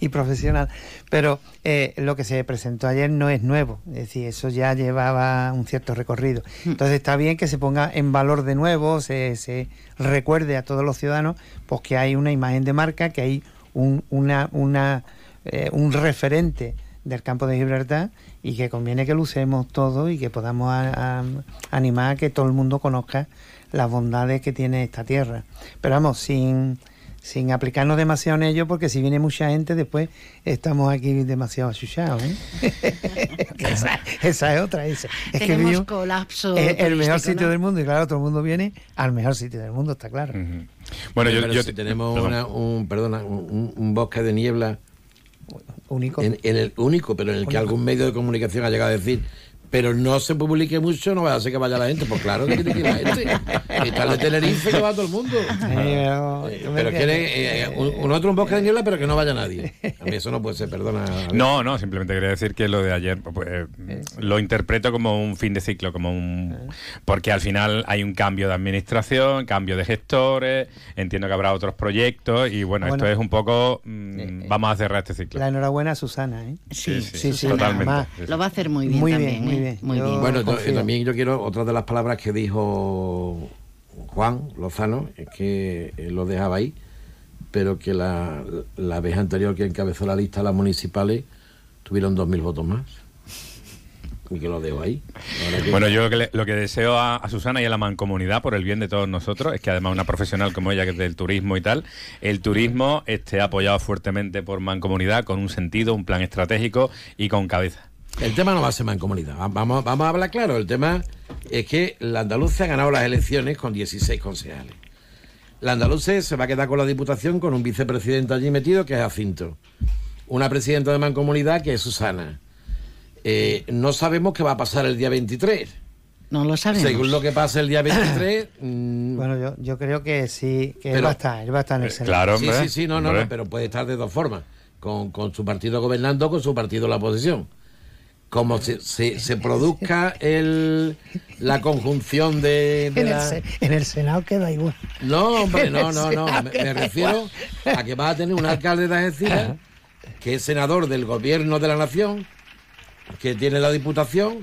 y profesional. Pero eh, lo que se presentó ayer no es nuevo, es decir, eso ya llevaba un cierto recorrido. Entonces está bien que se ponga en valor de nuevo, se, se recuerde a todos los ciudadanos pues que hay una imagen de marca, que hay un, una, una, eh, un referente del campo de Gibraltar y que conviene que lo usemos todo y que podamos a- a- animar a que todo el mundo conozca las bondades que tiene esta tierra. Pero vamos, sin, sin aplicarnos demasiado en ello, porque si viene mucha gente, después estamos aquí demasiado achuchados. ¿eh? Que esa, esa es otra. esa. Es que Tenemos vivo- colapso. es el mejor sitio ¿no? del mundo y claro, todo el mundo viene al mejor sitio del mundo, está claro. Bueno, Sí, yo, yo si te- tenemos una- un, perdona, un, un bosque de niebla único, en, en el único, pero en el que algún medio de comunicación ha llegado a decir, pero no se publique mucho, no va a hacer que vaya la gente. Pues claro que tiene que ir la gente. Está de Tenerife que va todo el mundo. pero, Eh, pero quiere eh, un, un otro un bosque de niebla, pero que no vaya nadie. A mí eso no puede ser, perdona. No, no, simplemente quería decir que lo de ayer pues, eh, lo interpreto como un fin de ciclo, como un porque al final hay un cambio de administración, cambio de gestores, entiendo que habrá otros proyectos y bueno, Bueno. esto es un poco mm, vamos a cerrar este ciclo. La enhorabuena a Susana, ¿eh? Sí, sí, sí, totalmente. Sí, sí. Lo va a hacer muy bien Muy también. bien, muy ¿eh? Bien. Muy Yo- bien. Bueno, confío. también yo quiero, otra de las palabras que dijo Juan Lozano, es que él lo dejaba ahí, pero que la, la vez anterior que encabezó la lista las municipales tuvieron 2.000 votos más. Y que lo dejo ahí. Que- Bueno, yo lo que, le- lo que deseo a, a Susana y a la mancomunidad por el bien de todos nosotros es que además una profesional como ella, que es del turismo y tal, el turismo esté apoyado fuertemente por mancomunidad con un sentido, un plan estratégico y con cabeza. El tema no va a ser mancomunidad. Va- Vamos, vamos a hablar claro. El tema es que la andaluza ha ganado las elecciones con 16 concejales. La andaluza se va a quedar con la diputación con un vicepresidente allí metido que es Jacinto. Una presidenta de mancomunidad que es Susana. Eh, no sabemos qué va a pasar el día 23. No lo sabemos. Según lo que pase el día 23. mm, Bueno, yo, yo creo que sí, que él Pero- va a estar, él va a estar en el Eh, Senado. claro, sí, hombre, sí, sí, no, no, no, pero puede estar de dos formas. Con, con su partido gobernando, con su partido en la oposición. Como se, se, se produzca el, la conjunción de, de En, el, la- se- en el Senado queda igual. No, hombre, no, no, el no. Me, refiero a que va a tener un alcalde de Algeciras que es senador del gobierno de la nación, que tiene la diputación,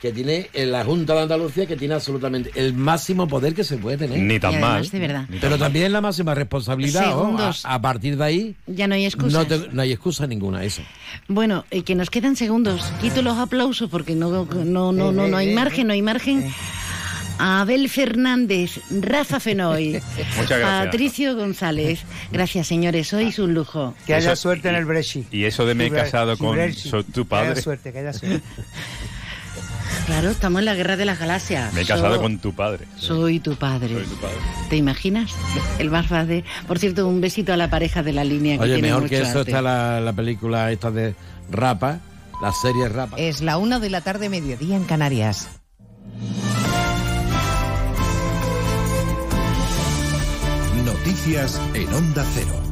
que tiene en la Junta de Andalucía, que tiene absolutamente el máximo poder que se puede tener. Ni tan mal. de verdad. Ni tan Pero mal. también la máxima responsabilidad. ¿no? Segundos. A, a partir de ahí Ya no hay excusas. no, te- no hay excusa ninguna, eso. Bueno, eh, que nos quedan segundos. Quito los aplausos porque no, no, no, no, no hay margen, no hay margen. Abel Fernández, Rafa Fenoy, Muchas gracias. Patricio González. Gracias, señores, sois un lujo. Que haya Eso- suerte en el Brexit. Y eso de me he casado con so- tu Que haya padre. suerte, que haya suerte. Claro, estamos en la guerra de las galaxias. Me he casado So- con tu padre. Soy tu padre. Soy tu padre. ¿Te imaginas? El más fácil. Por cierto, un besito a la pareja de la línea que Oye, tiene mejor mucho que eso arte. está la, la película esta de Rapa, la serie Rapa. Es la una de la tarde, mediodía en Canarias. Noticias en Onda Cero.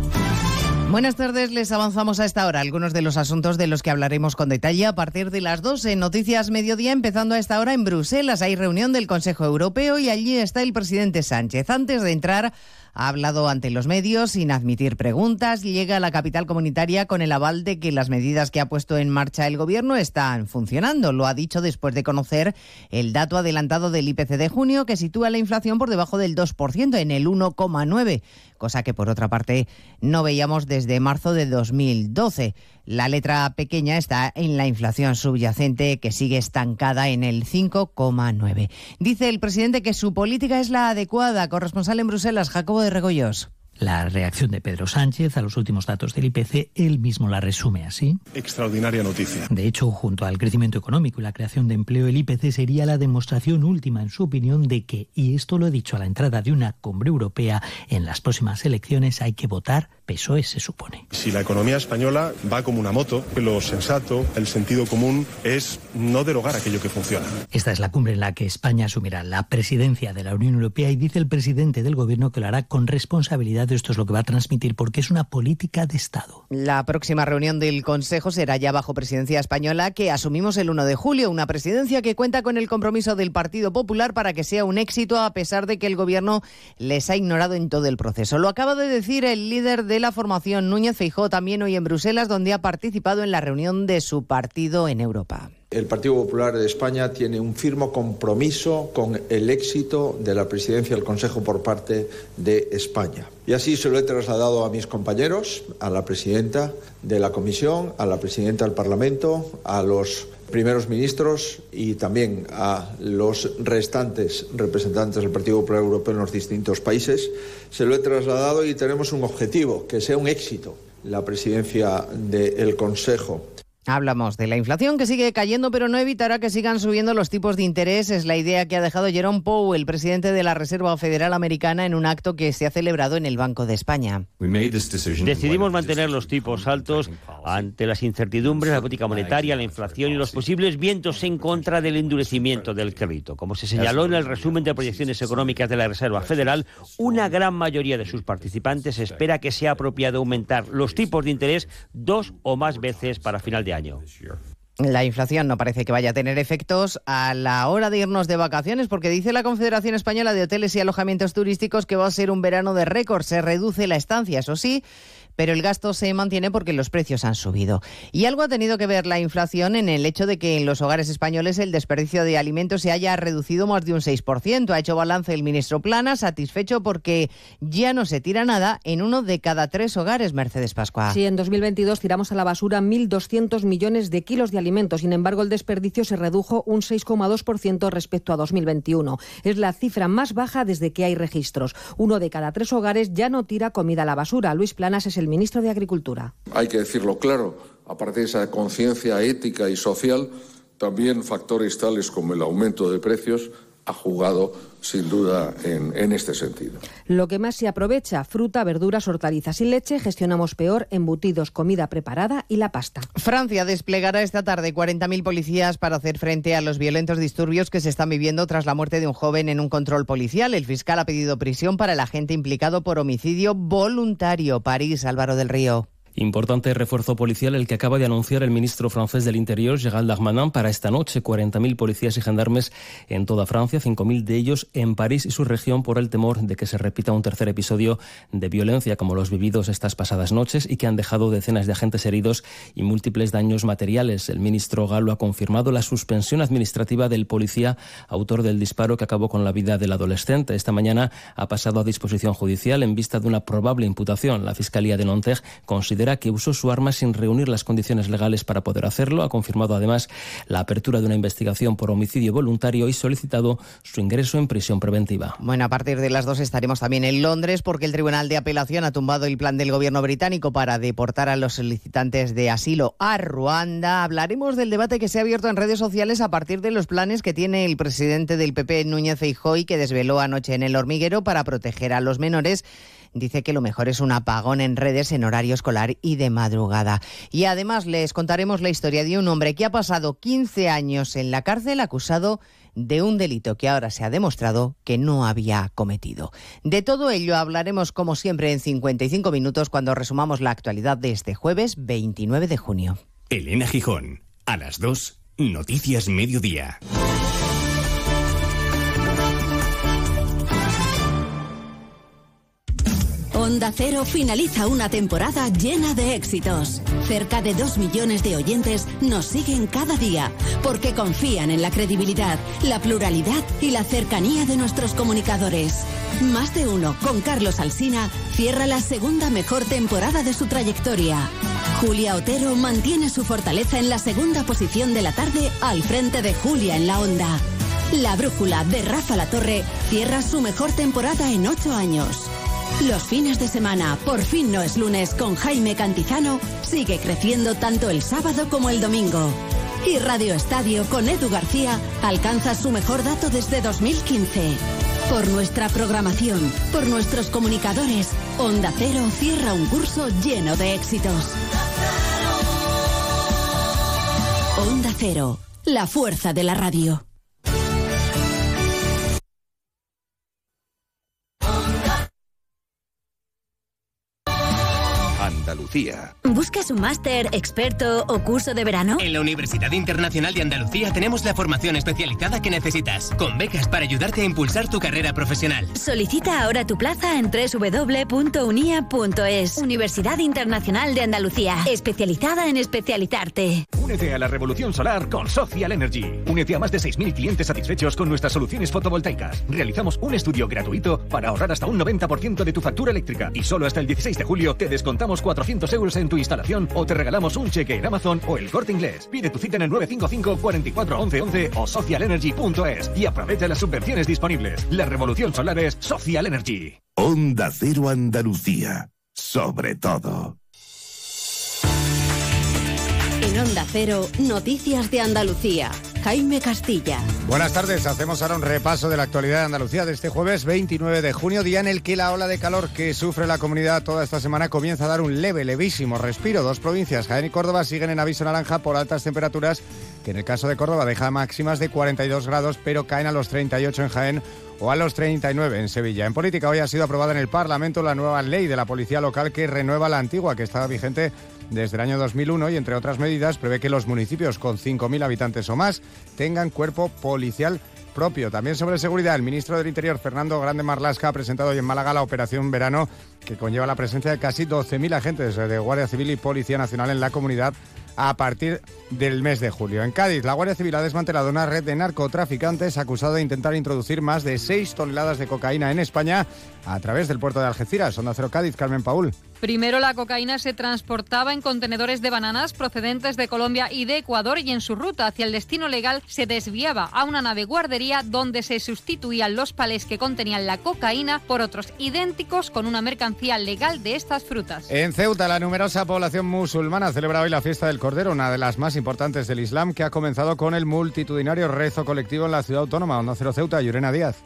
Buenas tardes, les avanzamos a esta hora algunos de los asuntos de los que hablaremos con detalle a partir de las 2 en Noticias Mediodía, empezando a esta hora en Bruselas. Hay reunión del Consejo Europeo y allí está el presidente Sánchez. Antes de entrar, ha hablado ante los medios sin admitir preguntas. Llega a la capital comunitaria con el aval de que las medidas que ha puesto en marcha el gobierno están funcionando. Lo ha dicho después de conocer el dato adelantado del IPC de junio que sitúa la inflación por debajo del 2%, en el 1,9%, cosa que por otra parte no veíamos desde marzo de 2012. La letra pequeña está en la inflación subyacente que sigue estancada en el 5,9. Dice el presidente que su política es la adecuada. Corresponsal en Bruselas, Jacobo de Regoyos. La reacción de Pedro Sánchez a los últimos datos del IPC, él mismo la resume así. Extraordinaria noticia. De hecho, junto al crecimiento económico y la creación de empleo, el IPC sería la demostración última, en su opinión, de que, y esto lo he dicho a la entrada de una cumbre europea, en las próximas elecciones hay que votar PSOE, se supone. Si la economía española va como una moto, lo sensato, el sentido común es no derogar aquello que funciona. Esta es la cumbre en la que España asumirá la presidencia de la Unión Europea y dice el presidente del gobierno que lo hará con responsabilidad. Esto es lo que va a transmitir porque es una política de Estado. La próxima reunión del Consejo será ya bajo presidencia española que asumimos el 1 de julio, una presidencia que cuenta con el compromiso del Partido Popular para que sea un éxito a pesar de que el gobierno les ha ignorado en todo el proceso. Lo acaba de decir el líder de la formación Núñez Feijó también hoy en Bruselas donde ha participado en la reunión de su partido en Europa. El Partido Popular de España tiene un firme compromiso con el éxito de la presidencia del Consejo por parte de España. Y así se lo he trasladado a mis compañeros, a la presidenta de la Comisión, a la presidenta del Parlamento, a los primeros ministros y también a los restantes representantes del Partido Popular Europeo en los distintos países. Se lo he trasladado y tenemos un objetivo, que sea un éxito la presidencia del Consejo. Hablamos de la inflación que sigue cayendo, pero no evitará que sigan subiendo los tipos de interés. Es la idea que ha dejado Jerome Powell, el presidente de la Reserva Federal Americana, en un acto que se ha celebrado en el Banco de España. Decidimos mantener los tipos altos ante las incertidumbres, la política monetaria, la inflación y los posibles vientos en contra del endurecimiento del crédito. Como se señaló en el resumen de proyecciones económicas de la Reserva Federal, una gran mayoría de sus participantes espera que sea apropiado aumentar los tipos de interés dos o más veces para final de año. La inflación no parece que vaya a tener efectos a la hora de irnos de vacaciones, porque dice la Confederación Española de Hoteles y Alojamientos Turísticos que va a ser un verano de récord. Se reduce la estancia, eso sí, pero el gasto se mantiene porque los precios han subido. Y algo ha tenido que ver la inflación en el hecho de que en los hogares españoles el desperdicio de alimentos se haya reducido más de un 6%. Ha hecho balance el ministro Plana, satisfecho porque ya no se tira nada en uno de cada tres hogares, Mercedes Pascua. Sí, en 2022 tiramos a la basura 1.200 millones de kilos de alimentos. Sin embargo, el desperdicio se redujo un 6,2% respecto a 2021. Es la cifra más baja desde que hay registros. Uno de cada tres hogares ya no tira comida a la basura. Luis Planas es el ministro de Agricultura. Hay que decirlo claro, aparte de esa conciencia ética y social, también factores tales como el aumento de precios ha jugado sin duda en, en, este sentido. Lo que más se aprovecha, fruta, verduras, hortalizas y leche, gestionamos peor embutidos, comida preparada y la pasta. Francia desplegará esta tarde 40.000 policías para hacer frente a los violentos disturbios que se están viviendo tras la muerte de un joven en un control policial. El fiscal ha pedido prisión para el agente implicado por homicidio voluntario. París, Álvaro del Río. Importante refuerzo policial el que acaba de anunciar el ministro francés del Interior, Gérald Darmanin, para esta noche. 40.000 policías y gendarmes en toda Francia, 5.000 de ellos en París y su región por el temor de que se repita un tercer episodio de violencia como los vividos estas pasadas noches y que han dejado decenas de agentes heridos y múltiples daños materiales. El ministro galo ha confirmado la suspensión administrativa del policía autor del disparo que acabó con la vida del adolescente. Esta mañana ha pasado a disposición judicial en vista de una probable imputación. La Fiscalía de Nanterre considera asegura que usó su arma sin reunir las condiciones legales para poder hacerlo. Ha confirmado además la apertura de una investigación por homicidio voluntario y solicitado su ingreso en prisión preventiva. Bueno, a partir de las dos estaremos también en Londres porque el Tribunal de Apelación ha tumbado el plan del gobierno británico para deportar a los solicitantes de asilo a Ruanda. Hablaremos del debate que se ha abierto en redes sociales a partir de los planes que tiene el presidente del PP, Núñez Feijóo, que desveló anoche en el hormiguero para proteger a los menores dice que lo mejor es un apagón en redes en horario escolar y de madrugada. Y además les contaremos la historia de un hombre que ha pasado 15 años en la cárcel acusado de un delito que ahora se ha demostrado que no había cometido. De todo ello hablaremos como siempre en 55 minutos cuando resumamos la actualidad de este jueves 29 de junio. Elena Gijón, a las 2, Noticias Mediodía. Onda Cero finaliza una temporada llena de éxitos. Cerca de dos millones de oyentes nos siguen cada día porque confían en la credibilidad, la pluralidad y la cercanía de nuestros comunicadores. Más de uno con Carlos Alsina cierra la segunda mejor temporada de su trayectoria. Julia Otero mantiene su fortaleza en la segunda posición de la tarde al frente de Julia en la Onda. La brújula de Rafa La Torre cierra su mejor temporada en ocho años. Los fines de semana, por fin no es lunes, con Jaime Cantizano, sigue creciendo tanto el sábado como el domingo. Y Radio Estadio con Edu García alcanza su mejor dato desde 2015. Por nuestra programación, por nuestros comunicadores, Onda Cero cierra un curso lleno de éxitos. Onda Cero, la fuerza de la radio. Andalucía. ¿Buscas un máster, experto o curso de verano? En la Universidad Internacional de Andalucía tenemos la formación especializada que necesitas, con becas para ayudarte a impulsar tu carrera profesional. Solicita ahora tu plaza en www.unia.es. Universidad Internacional de Andalucía, especializada en especializarte. Únete a la revolución solar con Social Energy. Únete a más de 6.000 clientes satisfechos con nuestras soluciones fotovoltaicas. Realizamos un estudio gratuito para ahorrar hasta un 90% de tu factura eléctrica y solo hasta el 16 de julio te descontamos 400 euros en tu instalación o te regalamos un cheque en Amazon o el corte inglés. Pide tu cita en el 955 44 11 11 o socialenergy.es y aprovecha las subvenciones disponibles. La revolución solar es Social Energy. Onda Cero Andalucía. Sobre todo. En Onda Cero, Noticias de Andalucía. Jaime Castilla. Buenas tardes, hacemos ahora un repaso de la actualidad de Andalucía de este jueves 29 de junio, día en el que la ola de calor que sufre la comunidad toda esta semana comienza a dar un leve, levísimo respiro. Dos provincias, Jaén y Córdoba, siguen en aviso naranja por altas temperaturas, que en el caso de Córdoba deja máximas de 42 grados, pero caen a los 38 en Jaén o a los 39 en Sevilla. En política hoy ha sido aprobada en el Parlamento la nueva ley de la policía local que renueva la antigua que estaba vigente desde el año 2001 y, entre otras medidas, prevé que los municipios con 5.000 habitantes o más tengan cuerpo policial propio. También sobre seguridad, el ministro del Interior, Fernando Grande Marlasca, ha presentado hoy en Málaga la Operación Verano, que conlleva la presencia de casi 12.000 agentes de Guardia Civil y Policía Nacional en la comunidad a partir del mes de julio. En Cádiz, la Guardia Civil ha desmantelado una red de narcotraficantes acusada de intentar introducir más de 6 toneladas de cocaína en España a través del puerto de Algeciras. Onda Cero Cádiz, Carmen Paul. Primero la cocaína se transportaba en contenedores de bananas procedentes de Colombia y de Ecuador y en su ruta hacia el destino legal se desviaba a una nave guardería donde se sustituían los palés que contenían la cocaína por otros idénticos con una mercancía legal de estas frutas. En Ceuta, la numerosa población musulmana celebra hoy la fiesta del Cordero, una de las más importantes del Islam, que ha comenzado con el multitudinario rezo colectivo en la ciudad autónoma. Onda Cero Ceuta, Llorena Díaz.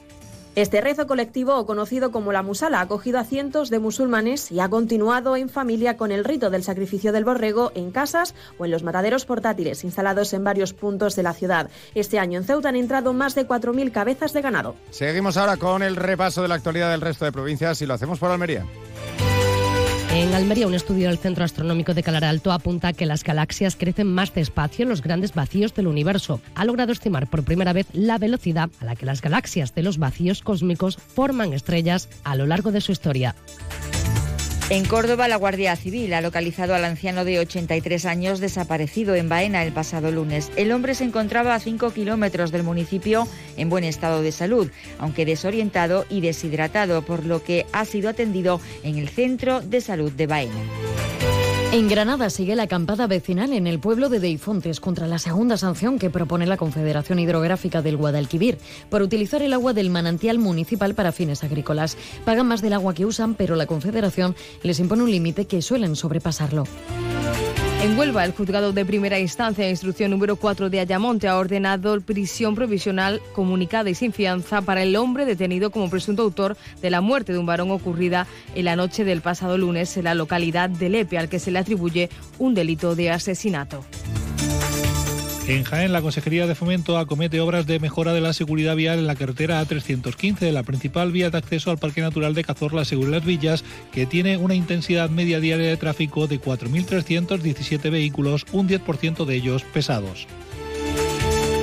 Este rezo colectivo, o conocido como la musala, ha acogido a cientos de musulmanes y ha continuado en familia con el rito del sacrificio del borrego en casas o en los mataderos portátiles instalados en varios puntos de la ciudad. Este año en Ceuta han entrado más de 4.000 cabezas de ganado. Seguimos ahora con el repaso de la actualidad del resto de provincias y lo hacemos por Almería. En Almería, un estudio del Centro Astronómico de Calar Alto apunta que las galaxias crecen más despacio en los grandes vacíos del universo. Ha logrado estimar por primera vez la velocidad a la que las galaxias de los vacíos cósmicos forman estrellas a lo largo de su historia. En Córdoba, la Guardia Civil ha localizado al anciano de 83 años desaparecido en Baena el pasado lunes. El hombre se encontraba a 5 kilómetros del municipio en buen estado de salud, aunque desorientado y deshidratado, por lo que ha sido atendido en el Centro de Salud de Baena. En Granada sigue la acampada vecinal en el pueblo de Deifontes contra la segunda sanción que propone la Confederación Hidrográfica del Guadalquivir por utilizar el agua del manantial municipal para fines agrícolas. Pagan más del agua que usan, pero la Confederación les impone un límite que suelen sobrepasarlo. En Huelva, el juzgado de primera instancia, instrucción número 4 de Ayamonte, ha ordenado prisión provisional comunicada y sin fianza para el hombre detenido como presunto autor de la muerte de un varón ocurrida en la noche del pasado lunes en la localidad de Lepe, al que se le atribuye un delito de asesinato. En Jaén, la Consejería de Fomento acomete obras de mejora de la seguridad vial en la carretera A315, la principal vía de acceso al Parque Natural de Cazorla, según las Villas, que tiene una intensidad media diaria de tráfico de 4.317 vehículos, un 10% de ellos pesados.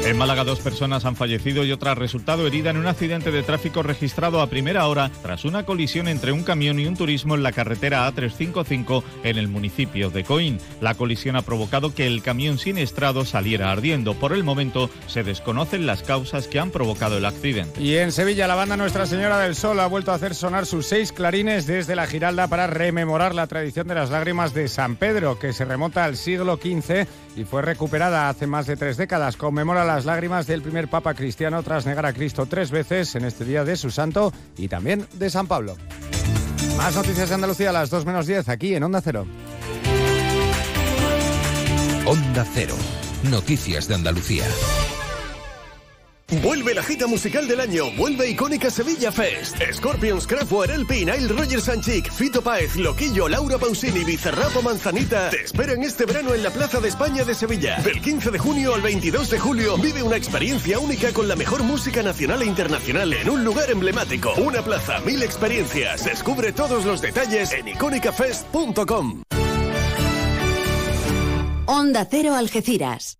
En Málaga dos personas han fallecido y otra ha resultado herida en un accidente de tráfico registrado a primera hora tras una colisión entre un camión y un turismo en la carretera A355 en el municipio de Coín. La colisión ha provocado que el camión siniestrado saliera ardiendo. Por el momento se desconocen las causas que han provocado el accidente. Y en Sevilla la banda Nuestra Señora del Sol ha vuelto a hacer sonar sus seis clarines desde la Giralda para rememorar la tradición de las lágrimas de San Pedro, que se remonta al siglo XV y fue recuperada hace más de tres décadas. Conmemora las lágrimas del primer Papa cristiano tras negar a Cristo tres veces en este día de su santo y también de San Pablo. Más noticias de Andalucía a las 2 menos 10 aquí en Onda Cero. Onda Cero. Noticias de Andalucía. Vuelve la gita musical del año, vuelve icónica Sevilla Fest. Scorpions, Kraftwerk, El Nile Roger Sanchik, Fito Paez, Loquillo, Laura Pausini, Bizarrapo Manzanita te esperan este verano en la Plaza de España de Sevilla. Del 15 de junio al 22 de julio vive una experiencia única con la mejor música nacional e internacional en un lugar emblemático. Una plaza, mil experiencias. Descubre todos los detalles en icónicafest.com. Onda Cero Algeciras.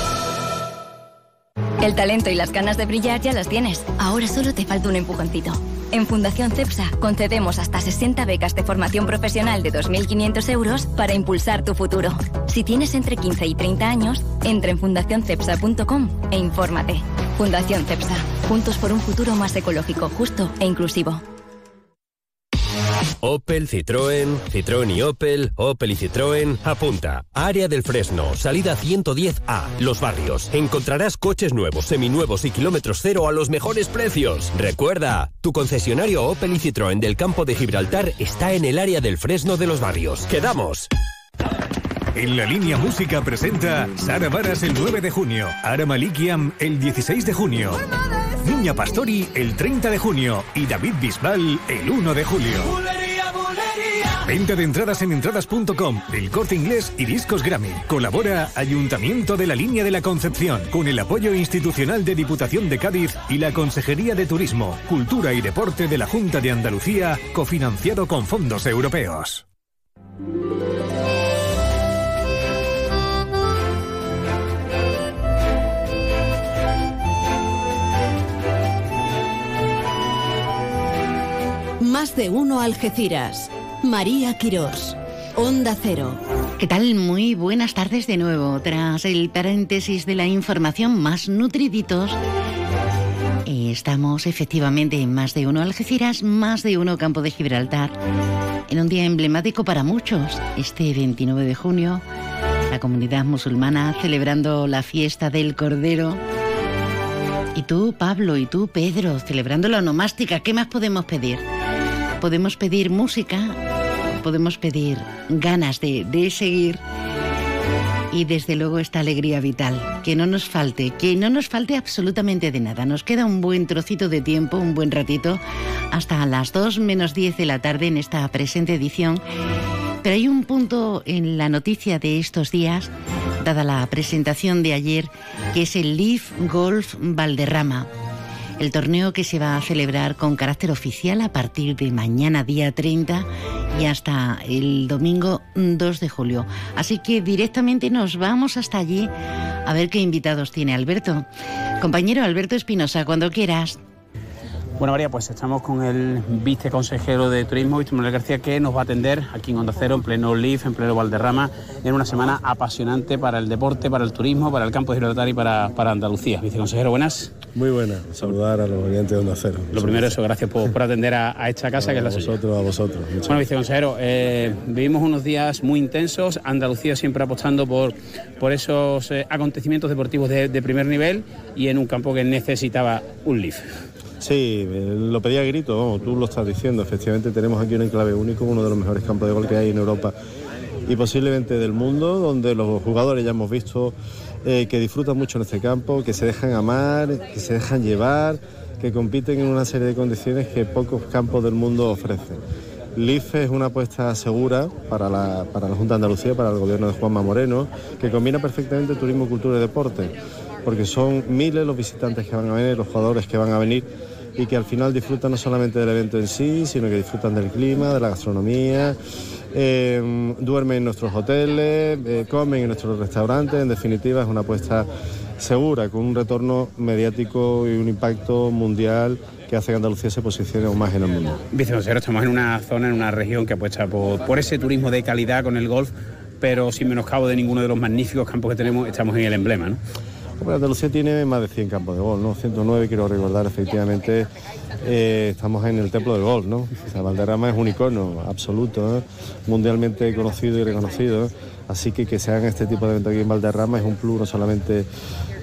El talento y las ganas de brillar ya las tienes. Ahora solo te falta un empujoncito. En Fundación CEPSA concedemos hasta 60 becas de formación profesional de 2.500 euros para impulsar tu futuro. Si tienes entre 15 y 30 años, entra en fundacioncepsa.com e infórmate. Fundación CEPSA. Juntos por un futuro más ecológico, justo e inclusivo. Opel, Citroën, Citroën y Opel, Opel y Citroën, apunta. Área del Fresno, salida 110A, Los Barrios. Encontrarás coches nuevos, seminuevos y kilómetros cero a los mejores precios. Recuerda, tu concesionario Opel y Citroën del campo de Gibraltar está en el área del Fresno de Los Barrios. ¡Quedamos! En la línea música presenta Sara Varas el 9 de junio, Ara Malikiam el 16 de junio, Niña Pastori el 30 de junio y David Bisbal el 1 de julio. Venta de entradas en entradas.com, El Corte Inglés y Discos Grammy. Colabora Ayuntamiento de la Línea de la Concepción con el apoyo institucional de Diputación de Cádiz y la Consejería de Turismo, Cultura y Deporte de la Junta de Andalucía, cofinanciado con fondos europeos. Más de uno Algeciras. María Quirós. Onda Cero. ¿Qué tal? Muy buenas tardes de nuevo. Tras el paréntesis de la información más nutriditos, estamos efectivamente en más de uno Algeciras, más de uno Campo de Gibraltar, en un día emblemático para muchos, este 29 de junio, la comunidad musulmana celebrando la fiesta del Cordero. Y tú, Pablo, y tú, Pedro, celebrando la onomástica, ¿qué más podemos pedir? Podemos pedir música, podemos pedir ganas de, de, seguir y desde luego esta alegría vital. Que no nos falte, que no nos falte absolutamente de nada. Nos queda un buen trocito de tiempo, un buen ratito, hasta las 2 menos 10 de la tarde en esta presente edición. Pero hay un punto en la noticia de estos días, dada la presentación de ayer, que es el Leaf Golf Valderrama el torneo que se va a celebrar con carácter oficial a partir de mañana día 30 y hasta el domingo 2 de julio. Así que directamente nos vamos hasta allí a ver qué invitados tiene Alberto. Compañero Alberto Espinosa, cuando quieras. Bueno, María, pues estamos con el viceconsejero de Turismo, Víctor Manuel García, que nos va a atender aquí en Onda Cero, en pleno LIF, en pleno Valderrama, en una semana apasionante para el deporte, para el turismo, para el campo de Gibraltar y para, para Andalucía. Viceconsejero, buenas. Muy buenas, saludar a los oyentes de Onda Cero. Lo primero, eso, gracias por, por atender a, a, esta casa, a que es la vosotros, suya. A vosotros, Bueno, viceconsejero, eh, vivimos unos días muy intensos, Andalucía siempre apostando por, por esos eh, acontecimientos deportivos de, de primer nivel y en un campo que necesitaba un LIF. Sí, lo pedía a grito, vamos, tú lo estás diciendo. Efectivamente tenemos aquí un enclave único, uno de los mejores campos de gol que hay en Europa y posiblemente del mundo, donde los jugadores ya hemos visto eh, que disfrutan mucho en este campo, que se dejan amar, que se dejan llevar, que compiten en una serie de condiciones que pocos campos del mundo ofrecen. LIFE es una apuesta segura para la, para la Junta de Andalucía, para el gobierno de Juanma Moreno, que combina perfectamente turismo, cultura y deporte, porque son miles los visitantes que van a venir, los jugadores que van a venir y que al final disfrutan no solamente del evento en sí, sino que disfrutan del clima, de la gastronomía, eh, duermen en nuestros hoteles, eh, comen en nuestros restaurantes, en definitiva es una apuesta segura, con un retorno mediático y un impacto mundial que hace que Andalucía se posicione aún más en el mundo. Viceconsejero, estamos en una zona, en una región que apuesta por, por ese turismo de calidad con el golf, pero sin menoscabo de ninguno de los magníficos campos que tenemos, estamos en el emblema, ¿no? Andalucía tiene más de 100 campos de golf, ¿no? 109, quiero recordar, efectivamente, eh, estamos en el templo del golf, ¿no? O Valderrama es un icono absoluto, ¿eh? mundialmente conocido y reconocido, así que que se hagan este tipo de eventos aquí en Valderrama es un plus no solamente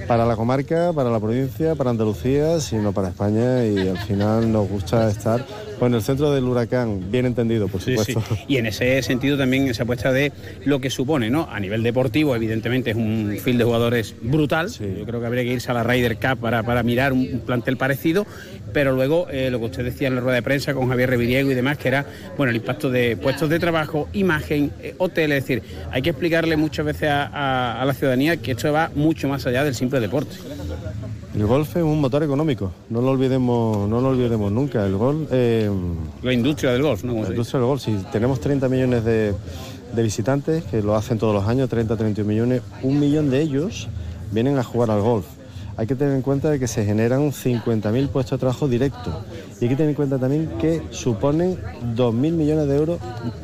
para la comarca, para la provincia, para Andalucía, sino para España y al final nos gusta estar en el centro del huracán, bien entendido, por supuesto. Sí, sí. Y en ese sentido también esa apuesta de lo que supone, ¿no? A nivel deportivo, evidentemente es un field de jugadores brutal. Sí. Yo creo que habría que irse a la Ryder Cup para, para mirar un, un, plantel parecido, pero luego eh, lo que usted decía en la rueda de prensa con Javier Reviriego y demás, que era bueno el impacto de puestos de trabajo, imagen, eh, hoteles, es decir, hay que explicarle muchas veces a, a, a la ciudadanía que esto va mucho más allá del simple deporte. El golf es un motor económico, no lo olvidemos, no lo olvidemos nunca. El golf, eh, la industria del golf, ¿no? La industria del golf. Si tenemos 30 millones de, de, visitantes que lo hacen todos los años, 30, 31 millones, un millón de ellos vienen a jugar al golf. Hay que tener en cuenta de que se generan 50.000 puestos de trabajo directos y hay que tener en cuenta también que suponen 2.000 millones de euros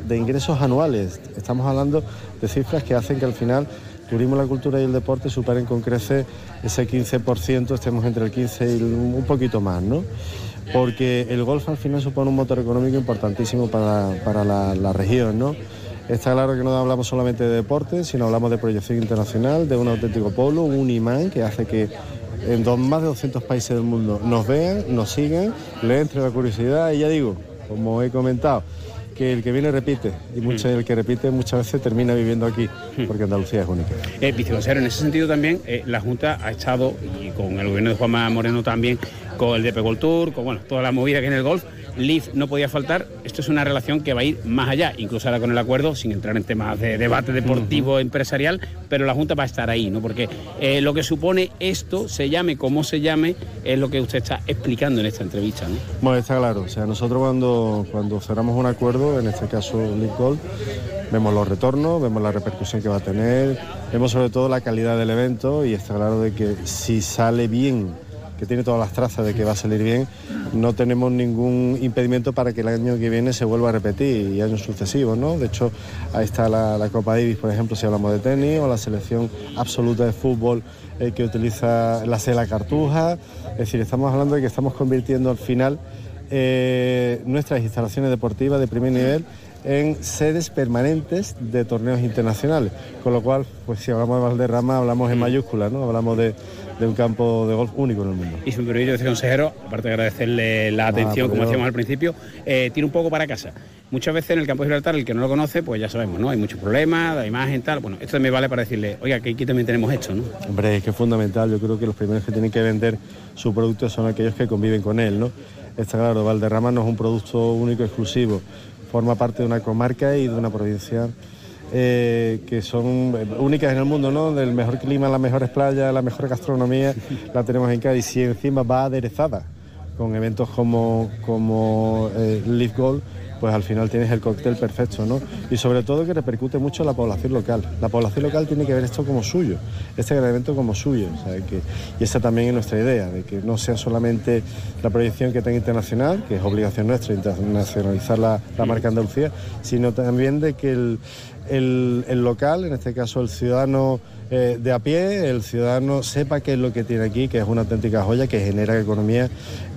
de ingresos anuales. Estamos hablando de cifras que hacen que al final turismo, la cultura y el deporte superen con creces ese 15%, estemos entre el 15 y un poquito más, ¿no? Porque el golf al final supone un motor económico importantísimo para, para la, región, ¿no? Está claro que no hablamos solamente de deporte, sino hablamos de proyección internacional, de un auténtico polo, un imán que hace que en más de 200 países del mundo nos vean, nos sigan, le entre la curiosidad y ya digo, como he comentado, que el que viene repite y mucho, el que repite muchas veces termina viviendo aquí porque Andalucía es única. Eh, viceconsejero, en ese sentido también eh, la Junta ha estado y con el gobierno de Juanma Moreno también con el DP Gold Tour, con bueno, toda la movida que en el golf. Leaf no podía faltar. Esto es una relación que va a ir más allá, incluso ahora con el acuerdo, sin entrar en temas de debate deportivo uh -huh. empresarial, pero la Junta va a estar ahí, ¿no? Porque eh, lo que supone esto, se llame como se llame, es lo que usted está explicando en esta entrevista, ¿no? Bueno, está claro. O sea, nosotros cuando, cuando cerramos un acuerdo, en este caso Leaf Gold, vemos los retornos, vemos la repercusión que va a tener, vemos sobre todo la calidad del evento y está claro de que si sale bien que tiene todas las trazas de que va a salir bien, no tenemos ningún impedimento para que el año que viene se vuelva a repetir y años sucesivos, ¿no? De hecho, ahí está la, la Copa Davis, por ejemplo, si hablamos de tenis, o la selección absoluta de fútbol eh, que utiliza la Sela Cartuja. Es decir, estamos hablando de que estamos convirtiendo al final eh, nuestras instalaciones deportivas de primer nivel en sedes permanentes de torneos internacionales. Con lo cual, pues si hablamos de Valderrama, hablamos en mayúsculas, ¿no? Hablamos de, de, un campo de golf único en el mundo. Y su permiso, viceconsejero, aparte de agradecerle la atención, ah, como decíamos al principio, eh, tira un poco para casa. Muchas veces en el campo de Gibraltar, el que no lo conoce, pues ya sabemos, ¿no? Hay muchos problemas, la imagen, tal. Bueno, esto también vale para decirle, oiga, que aquí también tenemos esto, ¿no? Hombre, es que es fundamental. Yo creo que los primeros que tienen que vender su producto son aquellos que conviven con él, ¿no? Está claro, Valderrama no es un producto único, exclusivo forma parte de una comarca y de una provincia eh, que son únicas en el mundo, ¿no? Del mejor clima, las mejores playas, la mejor gastronomía, la tenemos en Cádiz y encima va aderezada con eventos como, como eh, Leaf Gold, pues al final tienes el cóctel perfecto, ¿no? Y sobre todo que repercute mucho en la población local. La población local tiene que ver esto como suyo, este gran evento como suyo, que, y esa también es nuestra idea, de que no sea solamente la proyección que tenga internacional, que es obligación nuestra internacionalizar la, la marca Andalucía, sino también de que el, el, local, en este caso el ciudadano eh, de a pie, el ciudadano sepa qué es lo que tiene aquí, que es una auténtica joya que genera economía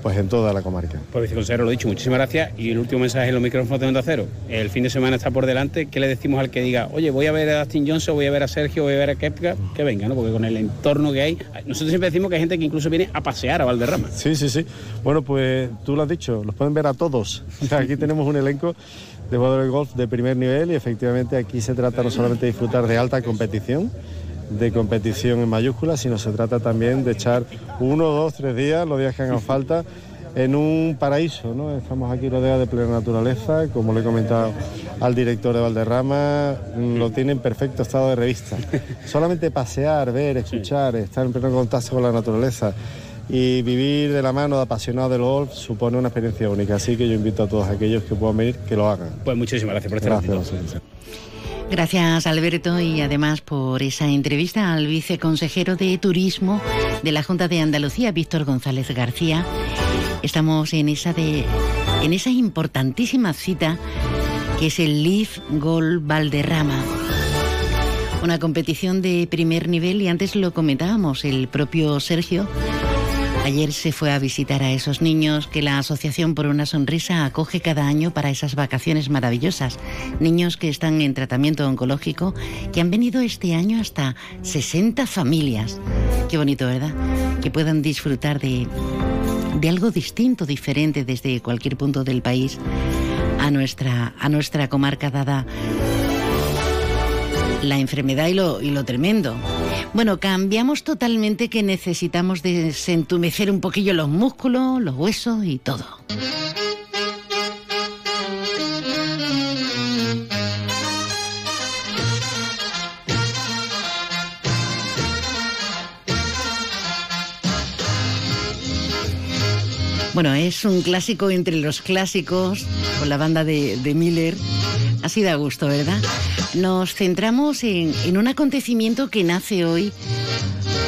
pues en toda la comarca. Pues viceconsejero, lo dicho, muchísimas gracias. Y el último mensaje en los micrófonos de Onda Cero. El fin de semana está por delante. ¿Qué le decimos al que diga, oye, voy a ver a Dustin Johnson, voy a ver a Sergio, voy a ver a Kepka? Que venga, ¿no? Porque con el entorno que hay, nosotros siempre decimos que hay gente que incluso viene a pasear a Valderrama. Sí, sí, sí. Bueno, pues tú lo has dicho, los pueden ver a todos. aquí tenemos un elenco de jugadores de golf de primer nivel y efectivamente aquí se trata no solamente de disfrutar de alta competición, de competición en mayúsculas, sino se trata también de echar uno, dos, tres días, los días que hagan falta, en un paraíso. ¿no? Estamos aquí rodeados de plena naturaleza, como le he comentado al director de Valderrama, lo tiene en perfecto estado de revista. Solamente pasear, ver, escuchar, estar en pleno contacto con la naturaleza y vivir de la mano de apasionados del golf supone una experiencia única. Así que yo invito a todos aquellos que puedan venir que lo hagan. Pues muchísimas gracias por este Gracias. Gracias Alberto y además por esa entrevista al viceconsejero de Turismo de la Junta de Andalucía, Víctor González García. Estamos en esa de en esa importantísima cita que es el Leaf Golf Valderrama. Una competición de primer nivel y antes lo comentábamos, el propio Sergio Ayer se fue a visitar a esos niños que la Asociación por una Sonrisa acoge cada año para esas vacaciones maravillosas. Niños que están en tratamiento oncológico, que han venido este año hasta 60 familias. Qué bonito, ¿verdad? Que puedan disfrutar de, de algo distinto, diferente desde cualquier punto del país a nuestra, a nuestra comarca dada la enfermedad y lo, y lo tremendo. Bueno, cambiamos totalmente que necesitamos desentumecer un poquillo los músculos, los huesos y todo. Bueno, es un clásico entre los clásicos, con la banda de, de Miller. Así da gusto, ¿verdad? Nos centramos en, un acontecimiento que nace hoy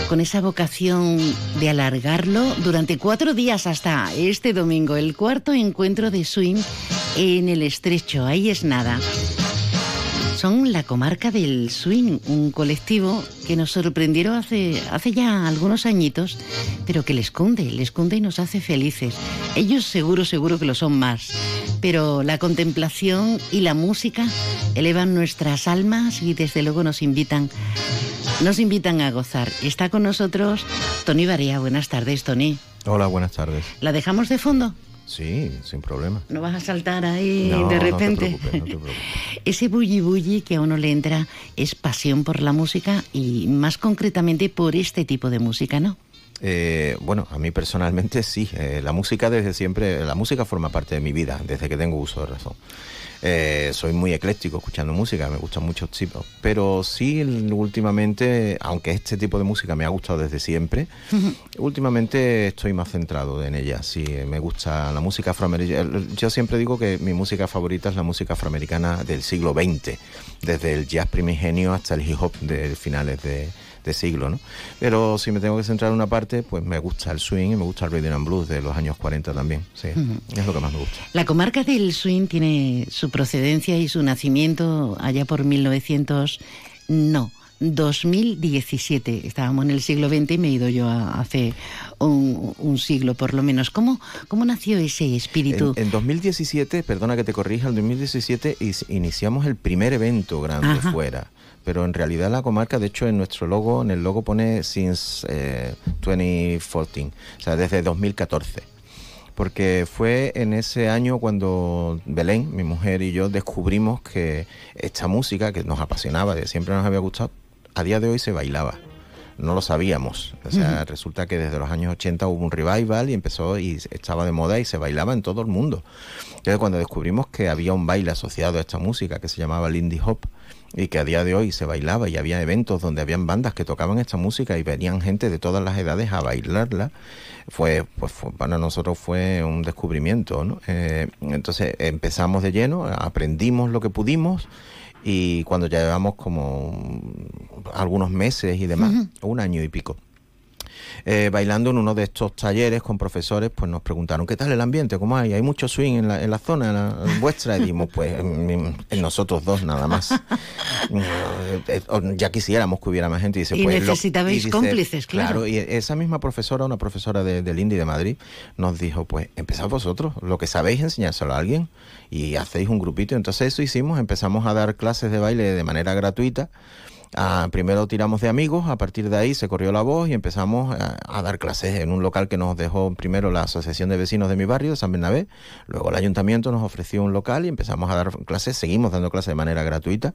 con esa vocación de alargarlo durante cuatro días hasta este domingo, el cuarto encuentro de swing en el estrecho. Ahí es nada son la comarca del swing, un colectivo que nos sorprendieron hace, hace ya algunos añitos, pero que les cunde, les cunde y nos hace felices. Ellos seguro, seguro que lo son más, pero la contemplación y la música elevan nuestras almas y desde luego nos invitan, nos invitan a gozar. Está con nosotros Tony Varía. Buenas tardes, Tony. Hola, buenas tardes. ¿La dejamos de fondo? Sí, sin problema. No vas a saltar ahí de repente. Ese bulli bulli que a uno le entra es pasión por la música y más concretamente por este tipo de música, ¿no? Eh, bueno, a mí personalmente sí. Eh, la música desde siempre, la música forma parte de mi vida, desde que tengo uso de razón. Eh, soy muy ecléctico escuchando música, me gustan muchos tipos, pero sí últimamente, aunque este tipo de música me ha gustado desde siempre, últimamente estoy más centrado en ella. Sí, me gusta la música afroamericana. Yo siempre digo que mi música favorita es la música afroamericana del siglo XX, desde el jazz primigenio hasta el hip hop de finales de de siglo, ¿no? Pero si me tengo que centrar en una parte, pues me gusta el swing y me gusta el rhythm and blues de los años 40 también, sí, es lo que más me gusta. La comarca del swing tiene su procedencia y su nacimiento allá por 1900, no, 2017. Estábamos en el siglo XX y me he ido yo hace un, siglo por lo menos. ¿Cómo, cómo nació ese espíritu? En, 2017, perdona que te corrija, en 2017 iniciamos el primer evento grande fuera pero en realidad la comarca, de hecho en nuestro logo, en el logo pone since 2014, eh, o sea, desde 2014. Porque fue en ese año cuando Belén, mi mujer y yo descubrimos que esta música que nos apasionaba, que siempre nos había gustado, a día de hoy se bailaba no lo sabíamos. O sea, resulta que desde los años 80 hubo un revival y empezó y estaba de moda y se bailaba en todo el mundo. Entonces cuando descubrimos que había un baile asociado a esta música que se llamaba Lindy Hop, y que a día de hoy se bailaba y había eventos donde habían bandas que tocaban esta música y venían gente de todas las edades a bailarla, fue, pues para nosotros fue un descubrimiento. ¿no? Eh, entonces empezamos de lleno, aprendimos lo que pudimos y cuando ya llevamos como algunos meses y demás, un año y pico. Eh, bailando en uno de estos talleres con profesores, pues nos preguntaron, ¿qué tal el ambiente? ¿Cómo hay? ¿Hay mucho swing en la, en la zona vuestra? Y dijimos, pues en, nosotros dos nada más. Eh, ya quisiéramos que hubiera más gente. Y, dice, pues, necesitabais cómplices, claro. Y esa misma profesora, una profesora de, del Indy de Madrid, nos dijo, pues empezad vosotros, lo que sabéis enseñárselo a alguien y hacéis un grupito. Entonces eso hicimos, empezamos a dar clases de baile de manera gratuita Ah, primero tiramos de amigos, a partir de ahí se corrió la voz y empezamos a, dar clases en un local que nos dejó primero la Asociación de Vecinos de mi barrio, San Bernabé, luego el ayuntamiento nos ofreció un local y empezamos a dar clases, seguimos dando clases de manera gratuita,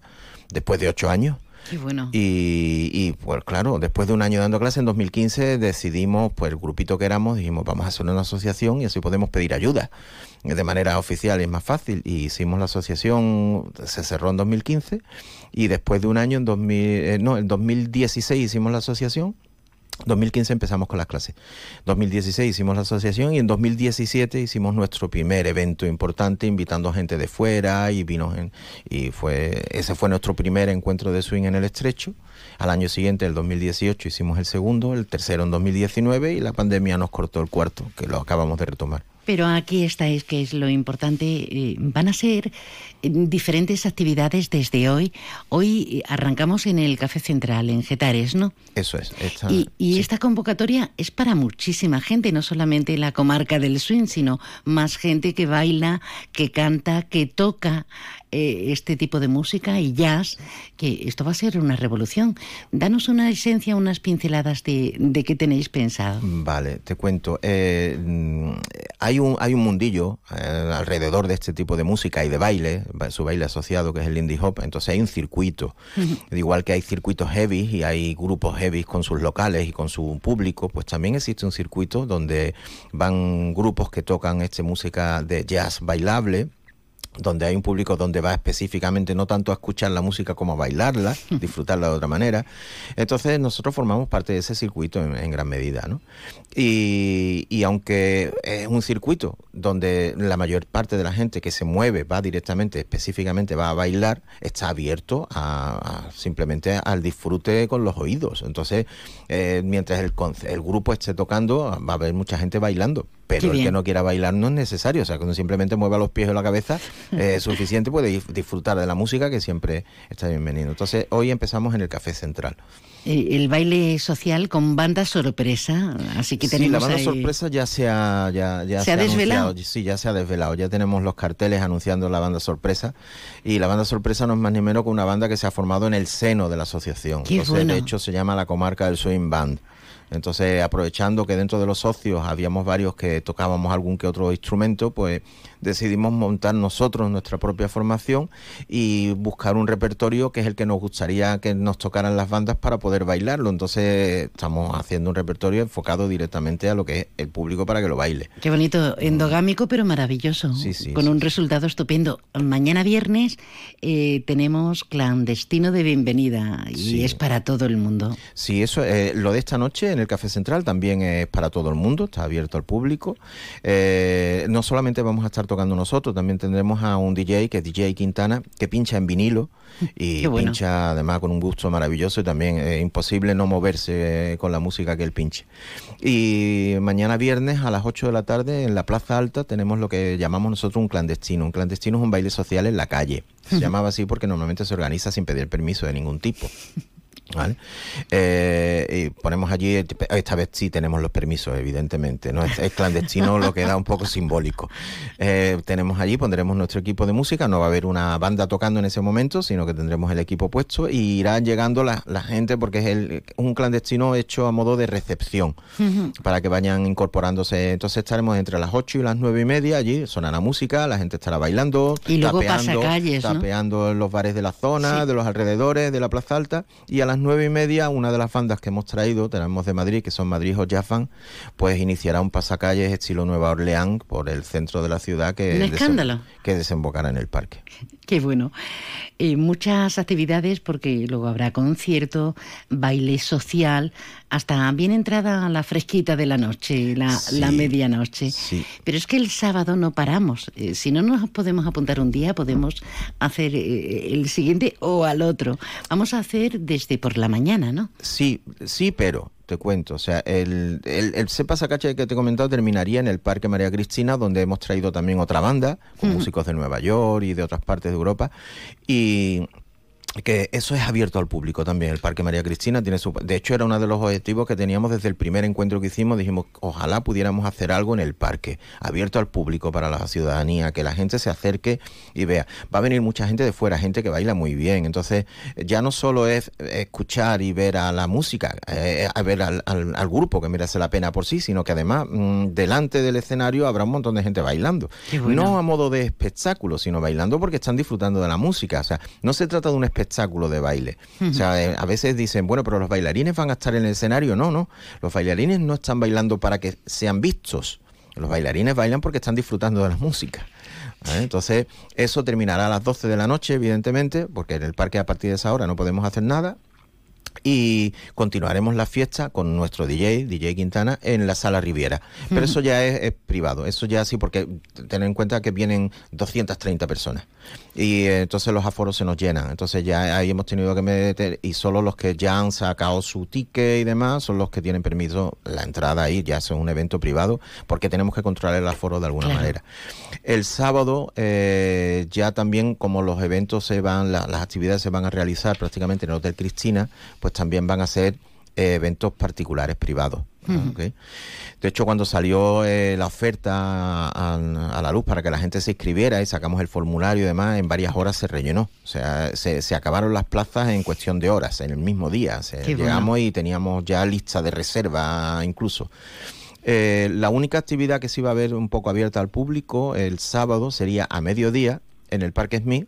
después de ocho años. Qué bueno. Y, y, pues claro, después de un año dando clases, en 2015 decidimos, pues el grupito que éramos, dijimos, vamos a hacer una asociación y así podemos pedir ayuda de manera oficial es más fácil. Y hicimos la asociación, se cerró en 2015 y después de un año, en 2000, eh, no, en 2016 hicimos la asociación 2015 empezamos con las clases. 2016 hicimos la asociación y en 2017 hicimos nuestro primer evento importante invitando gente de fuera y vino y fue ese fue nuestro primer encuentro de swing en el estrecho. Al año siguiente, el 2018, hicimos el segundo, el tercero en 2019 y la pandemia nos cortó el cuarto, que lo acabamos de retomar. Pero aquí estáis, que es lo importante. Eh, van a ser eh, diferentes actividades desde hoy. Hoy arrancamos en el Café Central, en Getares, ¿no? Eso es. y, esta convocatoria es para muchísima gente, no solamente la comarca del swing, sino más gente que baila, que canta, que toca eh, este tipo de música y jazz, que esto va a ser una revolución. Danos una esencia, unas pinceladas de, de qué tenéis pensado. Vale, te cuento. Eh, hay, un, hay un mundillo eh, alrededor de este tipo de música y de baile, su baile asociado, que es el indie hop. Entonces hay un circuito. Igual que hay circuitos heavy y hay grupos heavy con sus locales y con su público, pues también existe un circuito donde van grupos que tocan esta música de jazz bailable donde hay un público donde va específicamente no tanto a escuchar la música como a bailarla, disfrutarla de otra manera. Entonces nosotros formamos parte de ese circuito en, gran medida. ¿no? Y, y, aunque es un circuito donde la mayor parte de la gente que se mueve va directamente, específicamente va a bailar, está abierto a, simplemente al disfrute con los oídos. Entonces, eh, mientras el, el grupo esté tocando, va a haber mucha gente bailando pero el que no quiera bailar no es necesario, o sea, cuando simplemente mueva los pies o la cabeza es suficiente, puede disfrutar de la música que siempre está bienvenido. Entonces, hoy empezamos en el Café Central. Eh, el baile social con banda sorpresa, así que tenemos Sí, la banda sorpresa ya se ha, ya, ya ¿Se, ha desvelado. Sí, ya se ha desvelado. Ya tenemos los carteles anunciando la banda sorpresa y la banda sorpresa no es más ni menos que una banda que se ha formado en el seno de la asociación. Entonces, de hecho, se llama la comarca del Swing Band. Entonces, aprovechando que dentro de los socios habíamos varios que tocábamos algún que otro instrumento, pues decidimos montar nosotros nuestra propia formación y buscar un repertorio que es el que nos gustaría que nos tocaran las bandas para poder bailarlo. Entonces estamos haciendo un repertorio enfocado directamente a lo que es el público para que lo baile. Qué bonito, endogámico pero maravilloso, con un resultado estupendo. Mañana viernes eh, tenemos clandestino de bienvenida y es para todo el mundo. Sí, eso, eh, lo de esta noche en el Café Central también es para todo el mundo, está abierto al público. Eh, no solamente vamos a estar tocando nosotros, también tendremos a un DJ que es DJ Quintana, que pincha en vinilo y pincha además con un gusto maravilloso y también es imposible no moverse eh, con la música que él pinche. Y mañana viernes a las 8 de la tarde en la Plaza Alta tenemos lo que llamamos nosotros un clandestino. Un clandestino es un baile social en la calle. Se llamaba así porque normalmente se organiza sin pedir permiso de ningún tipo. ¿Vale? Eh, y ponemos allí, esta vez sí tenemos los permisos, evidentemente, ¿no? Es, clandestino lo que da un poco simbólico. Eh, tenemos allí, pondremos nuestro equipo de música, no va a haber una banda tocando en ese momento, sino que tendremos el equipo puesto y irá llegando la, gente porque es el, un clandestino hecho a modo de recepción, para que vayan incorporándose. Entonces estaremos entre las 8 y las nueve y media allí, sonará música, la gente estará bailando, y luego tapeando, tapeando en los bares de la zona, de los alrededores, de la Plaza Alta, y a las nueve y media, una de las bandas que hemos traído, tenemos de Madrid, que son Madrid o Jaffan, pues iniciará un pasacalles estilo Nueva Orleans por el centro de la ciudad que, Un escándalo. que desembocará en el parque. Qué bueno. Eh, muchas actividades porque luego habrá concierto, baile social, hasta bien entrada la fresquita de la noche, la, Sí, la medianoche. sí. Pero es que el sábado no paramos. Eh, si no nos podemos apuntar un día, podemos hacer eh, el siguiente o al otro. Vamos a hacer desde por la mañana, ¿no? Sí, sí, pero te cuento, o sea, el, el, el Sepa Sacache que te he comentado terminaría en el Parque María Cristina, donde hemos traído también otra banda, con músicos de Nueva York y de otras partes de Europa, y que eso es abierto al público también. El Parque María Cristina tiene su... De hecho, era uno de los objetivos que teníamos desde el primer encuentro que hicimos. Dijimos, ojalá pudiéramos hacer algo en el parque, abierto al público para la ciudadanía, que la gente se acerque y vea. Va a venir mucha gente de fuera, gente que baila muy bien. Entonces, ya no solo es escuchar y ver a la música, eh, a ver al, al- al grupo que merece la pena por sí, sino que además mm, delante del escenario habrá un montón de gente bailando. Bueno. No a modo de espectáculo, sino bailando porque están disfrutando de la música. O sea, no se trata de un espectáculo de baile. O sea, eh, a veces dicen, bueno, pero los bailarines van a estar en el escenario. No, no. Los bailarines no están bailando para que sean vistos. Los bailarines bailan porque están disfrutando de la música. ¿vale? Entonces, eso terminará a las 12 de la noche, evidentemente, porque en el parque a partir de esa hora no podemos hacer nada. Y continuaremos la fiesta con nuestro DJ, DJ Quintana, en la sala Riviera. Pero eso ya es, es privado, eso ya sí, porque tener en cuenta que vienen 230 personas. Y eh, entonces los aforos se nos llenan. Entonces ya ahí hemos tenido que meter, y solo los que ya han sacado su ticket y demás son los que tienen permiso la entrada ahí, ya es un evento privado, porque tenemos que controlar el aforo de alguna Claro. manera. El sábado eh, ya también como los eventos se van, la- las actividades se van a realizar prácticamente en el Hotel Cristina, pues también van a ser eh, eventos particulares privados. De hecho, cuando salió eh, la oferta a, a la luz para que la gente se inscribiera y sacamos el formulario y demás, en varias horas se rellenó. O sea, se, se acabaron las plazas en cuestión de horas, en el mismo día. Bueno. llegamos y teníamos ya lista de reserva incluso. Eh, la única actividad que se iba a ver un poco abierta al público el sábado sería a mediodía en el Parque Smith,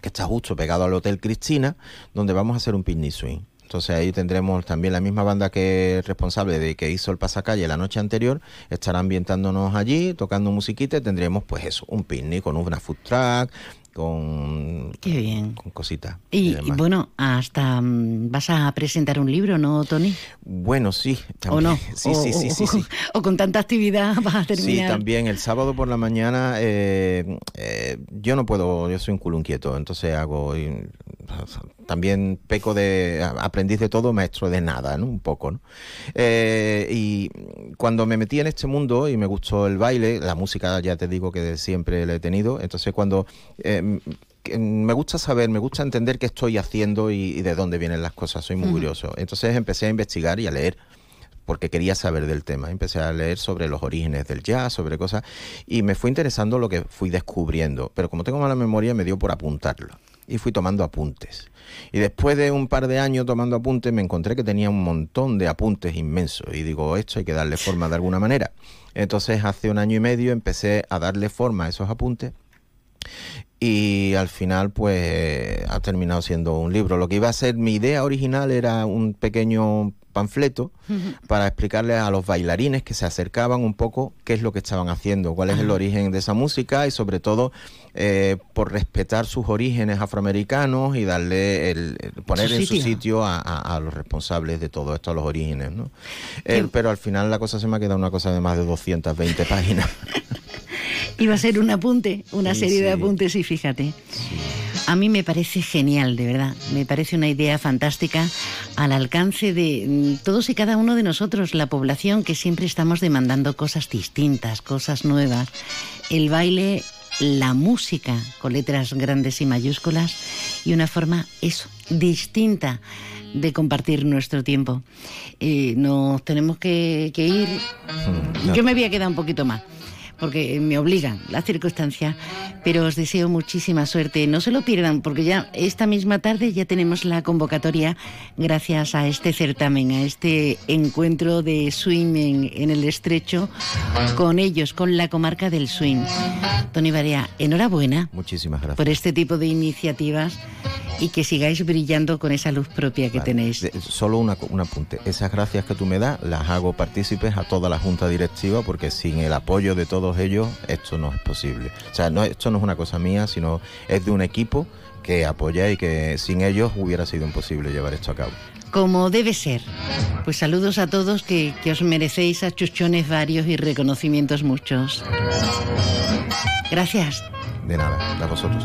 que está justo pegado al Hotel Cristina, donde vamos a hacer un picnic swing. Entonces ahí tendremos también la misma banda que es responsable de que hizo el pasacalle la noche anterior, estará ambientándonos allí, tocando musiquita y tendremos pues eso, un picnic con una food truck, con, Qué bien. con cositas. Y, bueno, hasta mm, vas a presentar un libro, ¿no, Tony? Bueno, sí. ¿O también. no? Sí, o, sí, sí, sí, sí. o con tanta actividad vas a Sí, terminar. también el sábado por la mañana eh, eh, yo no puedo, yo soy un culo inquieto, entonces hago y, también peco de aprendiz de todo, maestro de nada, ¿no? Un poco, ¿no? Eh, y cuando me metí en este mundo y me gustó el baile, la música ya te digo que siempre la he tenido, entonces cuando eh, que me gusta saber, me gusta entender qué estoy haciendo y, y de dónde vienen las cosas, soy muy curioso. Entonces empecé a investigar y a leer porque quería saber del tema. Empecé a leer sobre los orígenes del jazz, sobre cosas, y me fue interesando lo que fui descubriendo. Pero como tengo mala memoria, me dio por apuntarlo. Y fui tomando apuntes. Y después de un par de años tomando apuntes, me encontré que tenía un montón de apuntes inmensos. Y digo, esto hay que darle forma de alguna manera. Entonces, hace un año y medio empecé a darle forma a esos apuntes y al final pues ha terminado siendo un libro. Lo que iba a ser mi idea original era un pequeño panfleto para explicarles a los bailarines que se acercaban un poco qué es lo que estaban haciendo, cuál es el origen de esa música y sobre todo eh, por respetar sus orígenes afroamericanos y darle el, el- poner Su en su sitio. a, a- a los responsables de todo esto, a los orígenes. ¿no? Eh, pero al final la cosa se me ha quedado una cosa de más de 220 páginas. Iba a ser un apunte, una Sí, serie de sí. apuntes y fíjate. A mí me parece genial, de verdad. Me parece una idea fantástica al alcance de mm, todos y cada uno de nosotros, la población, que siempre estamos demandando cosas distintas, cosas nuevas. El baile, la música, con letras grandes y mayúsculas, y una forma, eso, distinta de compartir nuestro tiempo. Eh, nos tenemos que, que ir. Yo me voy a quedar un poquito más porque me obligan las circunstancias, pero os deseo muchísima suerte. No se lo pierdan, porque ya esta misma tarde ya tenemos la convocatoria gracias a este certamen, a este encuentro de swing en, en el estrecho con ellos, con la comarca del swing. Tony Barea, enhorabuena Muchísimas gracias. por este tipo de iniciativas y que sigáis brillando con esa luz propia que tenéis. Solo una, un apunte. Esas gracias que tú me das las hago partícipes a toda la junta directiva porque sin el apoyo de todos ellos esto no es posible. O sea, no, esto no es una cosa mía, sino es de un equipo que apoya y que sin ellos hubiera sido imposible llevar esto a cabo. Como debe ser. Pues saludos a todos que, que os merecéis achuchones varios y reconocimientos muchos. Gracias. De nada, a vosotros.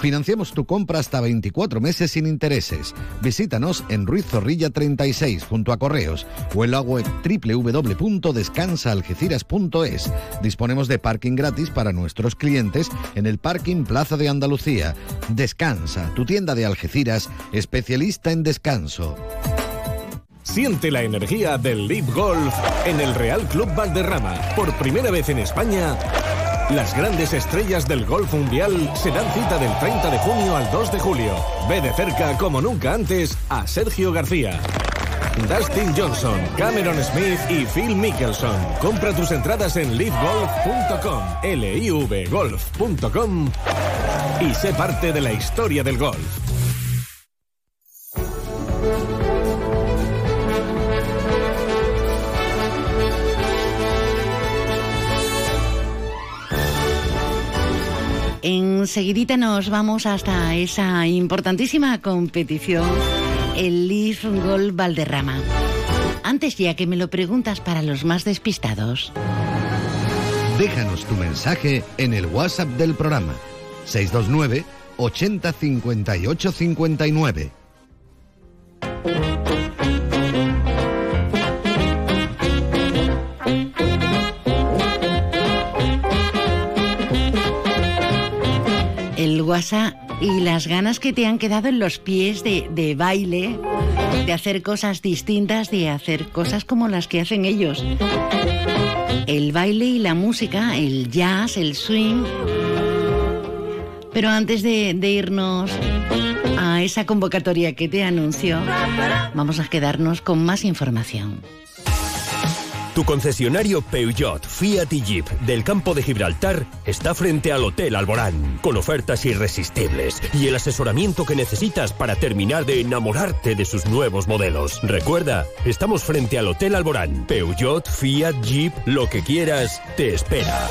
Financiamos tu compra hasta 24 meses sin intereses. Visítanos en Ruiz Zorrilla 36 junto a Correos o en la web www.descansaalgeciras.es. Disponemos de parking gratis para nuestros clientes en el parking Plaza de Andalucía. Descansa, tu tienda de Algeciras, especialista en descanso. Siente la energía del Leap Golf en el Real Club Valderrama. Por primera vez en España, las grandes estrellas del golf mundial se dan cita del 30 de junio al 2 de julio. Ve de cerca, como nunca antes, a Sergio García. Dustin Johnson, Cameron Smith y Phil Mickelson. Compra tus entradas en livegolf.com, livgolf.com y sé parte de la historia del golf. Enseguidita nos vamos hasta esa importantísima competición, el Leaf Golf Valderrama. Antes ya que me lo preguntas para los más despistados. Déjanos tu mensaje en el WhatsApp del programa 629 80 58 59. Y las ganas que te han quedado en los pies de, de, baile, de hacer cosas distintas, de hacer cosas como las que hacen ellos. El baile y la música, el jazz, el swing. Pero antes de, de irnos a esa convocatoria que te anuncio, vamos a quedarnos con más información. Tu concesionario Peugeot, Fiat y Jeep del campo de Gibraltar está frente al Hotel Alborán, con ofertas irresistibles y el asesoramiento que necesitas para terminar de enamorarte de sus nuevos modelos. Recuerda, estamos frente al Hotel Alborán. Peugeot, Fiat, Jeep, lo que quieras, te espera.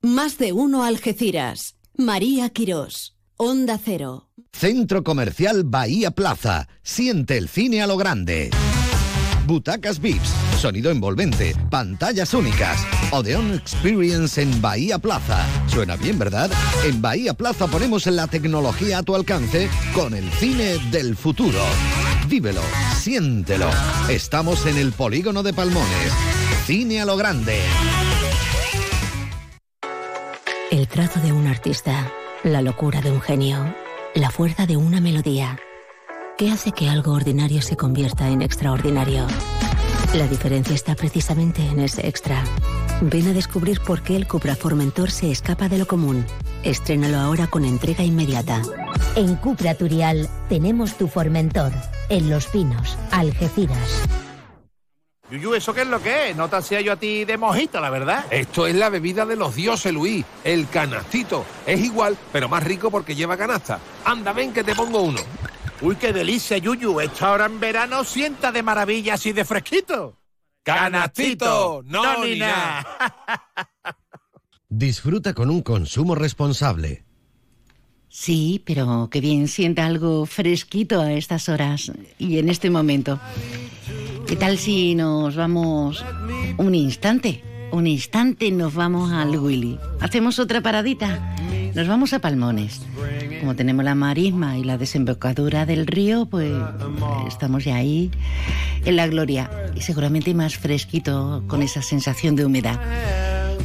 Más de uno Algeciras. María Quirós. Onda Cero. Centro Comercial Bahía Plaza. Siente el cine a lo grande. Butacas VIPs, sonido envolvente, pantallas únicas. Odeon Experience en Bahía Plaza. Suena bien, ¿verdad? En Bahía Plaza ponemos la tecnología a tu alcance con el cine del futuro. Vívelo, siéntelo. Estamos en el polígono de Palmones. Cine a lo grande. El trazo de un artista, la locura de un genio, la fuerza de una melodía. ¿Qué hace que algo ordinario se convierta en extraordinario? La diferencia está precisamente en ese extra. Ven a descubrir por qué el Cupra Formentor se escapa de lo común. Estrénalo ahora con entrega inmediata. En Cupra Turial tenemos tu Formentor. En Los Pinos, Algeciras. Yuyu, ¿eso qué es lo que es? No te hacía yo a ti de mojito, la verdad. Esto es la bebida de los dioses, Luis. El canastito. Es igual, pero más rico porque lleva canasta. Anda, ven que te pongo uno. Uy, qué delicia, Yuyu. Esta hora en verano sienta de maravilla así de fresquito. ¡Canastito! ¡No, ni nada! Disfruta con un consumo responsable. Sí, pero que bien sienta algo fresquito a estas horas y en este momento. ¿Qué tal si nos vamos un instante? Un instante nos vamos al Willy. Hacemos otra paradita. Nos vamos a Palmones. como tenemos la marisma y la desembocadura del río, pues estamos ya ahí en la gloria y seguramente más fresquito con esa sensación de humedad.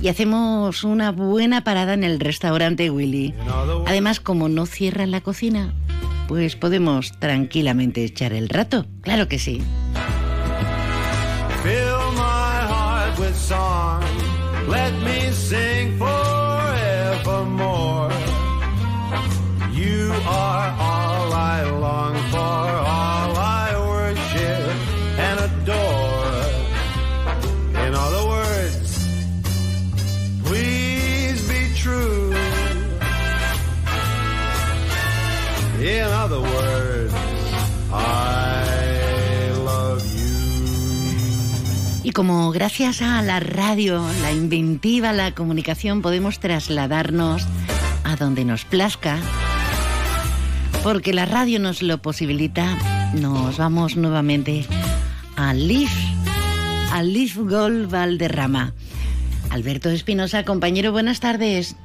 Y hacemos una buena parada en el restaurante Willy. Además, como no cierran la cocina, pues podemos tranquilamente echar el rato. Claro que sí. Song. Let me sing forevermore. Y como gracias a la radio, la inventiva, la comunicación, podemos trasladarnos a donde nos plazca, porque la radio nos lo posibilita, nos vamos nuevamente a Leaf, a Leaf Gol Valderrama. Alberto Espinosa, compañero, buenas tardes.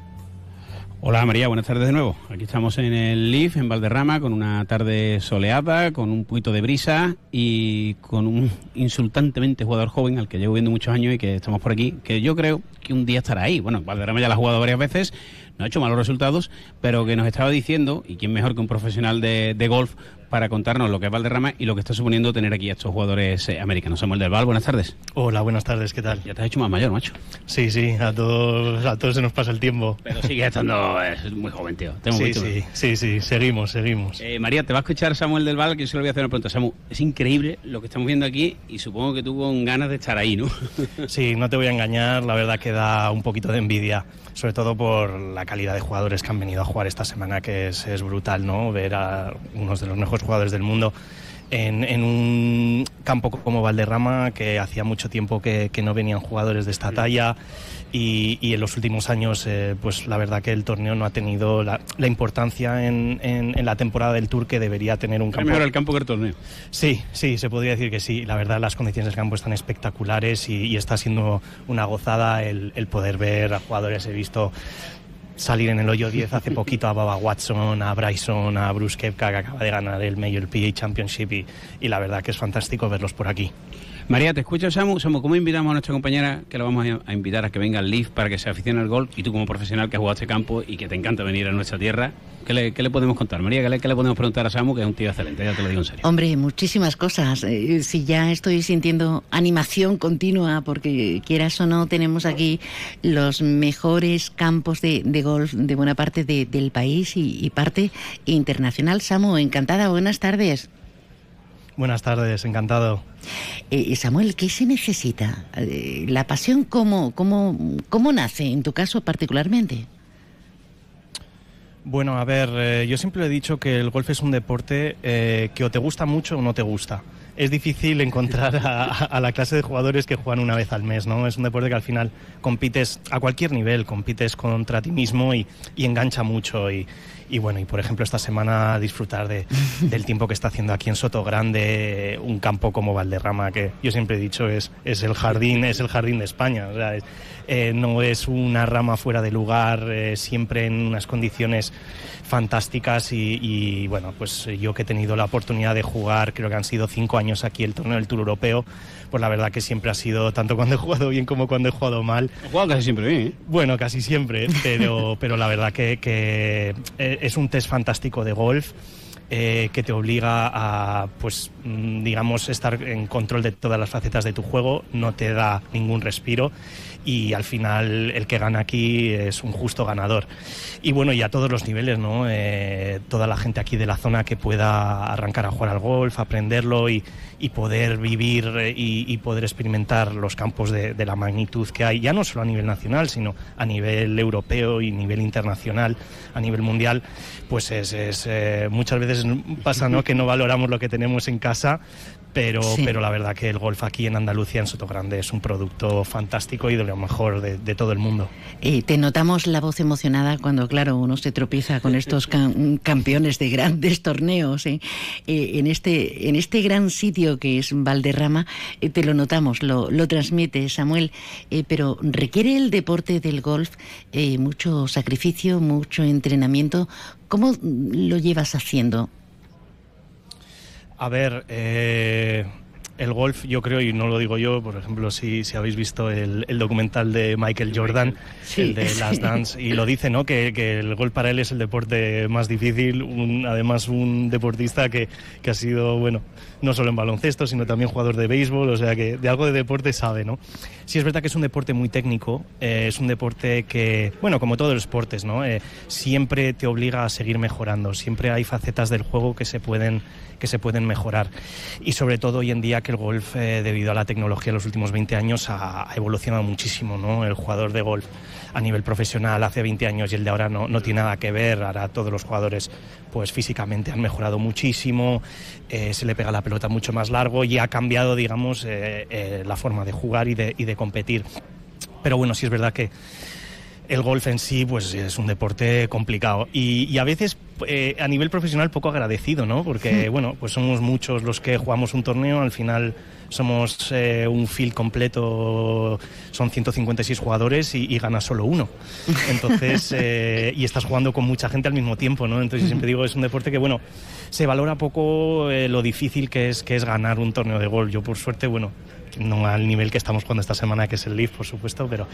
Hola María, buenas tardes de nuevo. Aquí estamos en el Leaf, en Valderrama, con una tarde soleada, con un poquito de brisa y con un insultantemente jugador joven al que llevo viendo muchos años y que estamos por aquí, que yo creo que un día estará ahí. Bueno, Valderrama ya la ha jugado varias veces, no ha hecho malos resultados, pero que nos estaba diciendo, y quién mejor que un profesional de, de golf para contarnos lo que es Valderrama y lo que está suponiendo tener aquí a estos jugadores eh, americanos. Samuel del Val, buenas tardes. Hola, buenas tardes, ¿qué tal? Ya te has hecho más mayor, macho. Sí, sí, a todos, a todos se nos pasa el tiempo. Pero sigue estando es muy joven, tío. Tengo Sí, sí, sí, sí, seguimos, seguimos. Eh, María, te va a escuchar Samuel del Val, que yo se lo voy a hacer una pregunta. Samu, es increíble lo que estamos viendo aquí y supongo que tú con ganas de estar ahí, ¿no? Sí, no te voy a engañar, la verdad que da un poquito de envidia, sobre todo por la calidad de jugadores que han venido a jugar esta semana, que es, es brutal, ¿no? Ver a unos de los mejores jugadores del mundo en, en un campo como Valderrama, que hacía mucho tiempo que, que no venían jugadores de esta talla. Y, y en los últimos años, eh, pues la verdad que el torneo no ha tenido la, la importancia en, en- en la temporada del Tour que debería tener un campo. mejor el campo que el torneo. Sí, sí, se podría decir que sí. La verdad, las condiciones del campo están espectaculares y, y está siendo una gozada el, el poder ver a jugadores. He visto salir en el hoyo 10 hace poquito a Baba Watson, a Bryson, a Bruce Kepka, que acaba de ganar el Major PA Championship y, y la verdad que es fantástico verlos por aquí. María, te escucho, Samu. Samu, ¿cómo invitamos a nuestra compañera que la vamos a invitar a que venga al Leaf para que se aficione al golf? Y tú, como profesional que has jugado este campo y que te encanta venir a nuestra tierra, ¿qué le, qué le podemos contar? María, ¿qué le, podemos preguntar a Samu, que es un tío excelente? Ya te lo digo en serio. Hombre, muchísimas cosas. Eh, si ya estoy sintiendo animación continua, porque quieras o no, tenemos aquí los mejores campos de, de golf de buena parte de- del país y parte internacional. Samu, encantada, buenas tardes. Buenas tardes, encantado. Eh, Samuel, ¿qué se necesita? Eh, ¿La pasión cómo, cómo, cómo nace, en tu caso particularmente? Bueno, a ver, eh, yo siempre he dicho que el golf es un deporte eh, que o te gusta mucho o no te gusta. Es difícil encontrar a, a la clase de jugadores que juegan una vez al mes, ¿no? Es un deporte que al final compites a cualquier nivel, compites contra ti mismo y, y engancha mucho. Y, y bueno, y por ejemplo esta semana disfrutar de, del tiempo que está haciendo aquí en Soto Grande, un campo como Valderrama, que yo siempre he dicho es, es el jardín, es el jardín de España. o sea, es- eh, no es una rama fuera de lugar, eh, siempre en unas condiciones fantásticas y, y, bueno, pues yo que he tenido la oportunidad de jugar, creo que han sido cinco años aquí el torneo del Tour Europeo, pues la verdad que siempre ha sido, tanto cuando he jugado bien como cuando he jugado mal. He jugado casi siempre bien, ¿eh? Bueno, casi siempre, pero, pero la verdad que, que es un test fantástico de golf. eh, que te obliga a, pues, mm, digamos, estar en control de todas las facetas de tu juego, no te da ningún respiro y al final el que gana aquí es un justo ganador. Y bueno, y a todos los niveles, ¿no? Eh, toda la gente aquí de la zona que pueda arrancar a jugar al golf, aprenderlo y, y poder vivir eh, y, poder experimentar los campos de, de la magnitud que hay, ya no solo a nivel nacional, sino a nivel europeo y nivel internacional, a nivel mundial, pues es, es, eh, muchas veces pasa ¿no? que no valoramos lo que tenemos en casa pero, Sí. pero la verdad que el golf aquí en Andalucía, en Sotogrande, es un producto fantástico y de lo mejor de, de todo el mundo. Eh, te notamos la voz emocionada cuando, claro, uno se tropieza con estos cam- campeones de grandes torneos. ¿eh? En, este, en este gran sitio que es Valderrama, eh, te lo notamos, lo, lo transmite Samuel. Eh, pero requiere el deporte del golf eh, mucho sacrificio, mucho entrenamiento. ¿Cómo lo llevas haciendo? A ver, eh, el golf, yo creo, y no lo digo yo, por ejemplo, si, si habéis visto el, el documental de Michael Jordan, Sí. el de Last Dance, y lo dice, ¿no? Que, que el golf para él es el deporte más difícil, un- además un deportista que, que ha sido, bueno, no solo en baloncesto, sino también jugador de béisbol, o sea que de algo de deporte sabe, ¿no? Sí es verdad que es un deporte muy técnico, eh, es un deporte que, bueno, como todos los deportes, ¿no? Eh, siempre te obliga a seguir mejorando, siempre hay facetas del juego que se pueden que se pueden mejorar. Y sobre todo hoy en día que el golf, eh, debido a la tecnología en los últimos 20 años, ha, ha evolucionado muchísimo. ¿no? El jugador de golf a nivel profesional hace 20 años y el de ahora no, no tiene nada que ver. Ahora todos los jugadores pues físicamente han mejorado muchísimo, eh, se le pega la pelota mucho más largo y ha cambiado, digamos, eh, eh, la forma de jugar y de, y de competir. Pero bueno, sí es verdad que el golf en sí pues es un deporte complicado y, y a veces eh, a nivel profesional poco agradecido, ¿no? Porque bueno, pues somos muchos los que jugamos un torneo, al final somos eh, un field completo, son 156 jugadores y, y gana solo uno. Entonces, eh, y estás jugando con mucha gente al mismo tiempo, ¿no? Entonces yo siempre digo, es un deporte que, bueno, se valora poco eh, lo difícil que es, que es ganar un torneo de golf. Yo por suerte, bueno, no al nivel que estamos jugando esta semana, que es el Leaf, por supuesto, pero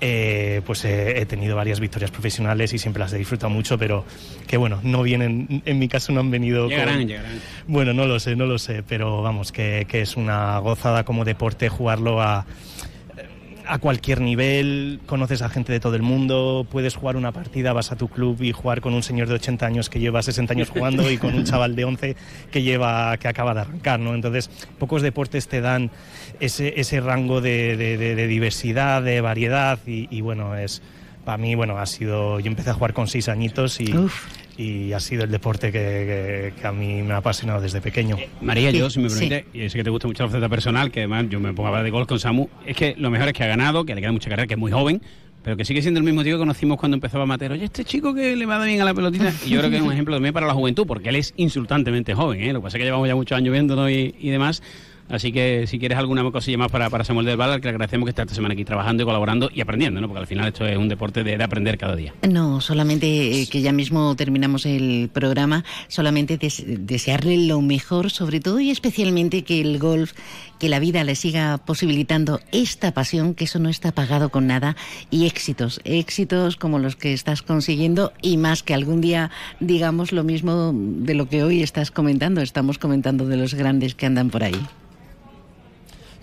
eh, pues eh, he tenido varias victorias profesionales y siempre las he disfrutado mucho, pero que bueno, no vienen, en mi caso no han venido. Llegarán, con- llegarán. Bueno, no lo sé, no lo sé, pero vamos, que, que es una gozada como deporte jugarlo a a cualquier nivel, conoces a gente de todo el mundo, puedes jugar una partida, vas a tu club y jugar con un señor de 80 años que lleva 60 años jugando y con un chaval de 11 que lleva que acaba de arrancar, ¿no? Entonces, pocos deportes te dan ese, ese rango de, de- de- de diversidad, de variedad y, y bueno, es para mí, bueno, ha sido, yo empecé a jugar con seis añitos y, y ha sido el deporte que, que- que a mí me ha apasionado desde pequeño. María, yo, si me permite, y sé que te gusta mucho la faceta personal, que además yo me pongo a hablar de golf con Samu, es que lo mejor es que ha ganado, que le queda mucha carrera, que es muy joven, pero que sigue siendo el mismo tío que conocimos cuando empezaba a matar. Oye, este chico que le va bien a la pelotita. Y yo creo que es un ejemplo también para la juventud, porque él es insultantemente joven, ¿eh? Lo que pasa es que llevamos ya muchos años viéndolo y, y demás. Así que si quieres alguna cosilla más para, para Samuel del Valle, que le agradecemos que esté esta semana aquí trabajando y colaborando y aprendiendo, ¿no? Porque al final esto es un deporte de, de aprender cada día. No, solamente eh, que ya mismo terminamos el programa, solamente des- desearle lo mejor, sobre todo y especialmente que el golf, que la vida le siga posibilitando esta pasión, que eso no está pagado con nada, y éxitos, éxitos como los que estás consiguiendo y más que algún día digamos lo mismo de lo que hoy estás comentando, estamos comentando de los grandes que andan por ahí.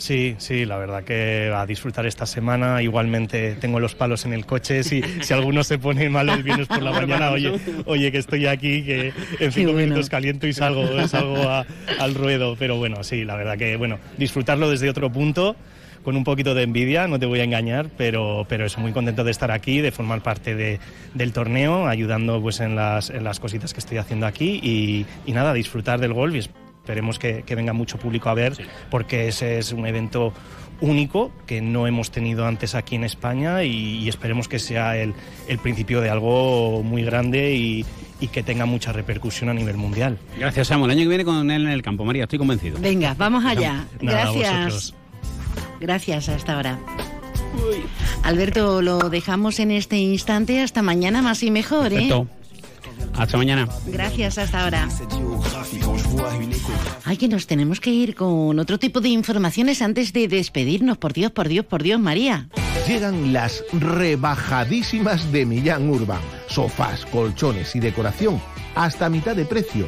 Sí, sí, la verdad que a disfrutar esta semana. Igualmente tengo los palos en el coche. Si, si alguno se pone malo el viernes por la mañana, oye, oye, que estoy aquí, que en cinco bueno. minutos caliento y salgo, salgo a- al ruedo. Pero bueno, sí, la verdad que, bueno, disfrutarlo desde otro punto. Con un poquito de envidia, no te voy a engañar, pero, pero eso, muy contento de estar aquí, de formar parte de- del torneo, ayudando pues en las, en las cositas que estoy haciendo aquí y, y nada, disfrutar del golf esperemos que, que venga mucho público a ver, porque ese es un evento único que no hemos tenido antes aquí en España y, y esperemos que sea el, el principio de algo muy grande y, y que tenga mucha repercusión a nivel mundial. Gracias, Samuel. El año que viene con él en el campo, María, estoy convencido. Venga, vamos allá. Nada, Gracias. vosotros. Gracias, hasta ahora. Alberto, lo dejamos en este instante. Hasta mañana más y mejor, ¿eh? Perfecto. Hasta mañana. Gracias, hasta ahora. Ay, que nos tenemos que ir con otro tipo de informaciones antes de despedirnos. Por Dios, por Dios, por Dios, María. Llegan las rebajadísimas de Millán Urban. Sofás, colchones y decoración hasta mitad de precio.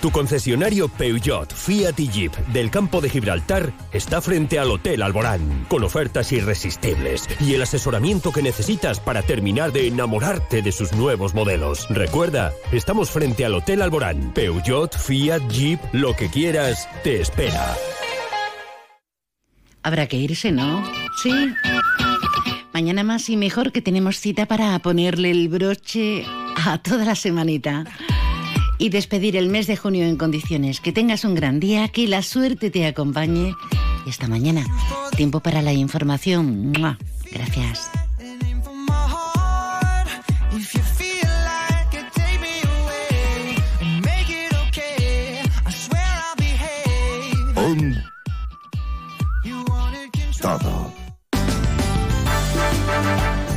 Tu concesionario Peugeot, Fiat y Jeep del campo de Gibraltar está frente al Hotel Alborán, con ofertas irresistibles y el asesoramiento que necesitas para terminar de enamorarte de sus nuevos modelos. Recuerda, estamos frente al Hotel Alborán. Peugeot, Fiat, Jeep, lo que quieras, te espera. Habrá que irse, ¿no? Sí. Mañana más y mejor que tenemos cita para ponerle el broche a toda la semanita y despedir el mes de junio en condiciones. Que tengas un gran día, que la suerte te acompañe. Y hasta mañana. Tiempo para la información. ¡Mua! Gracias. Todo.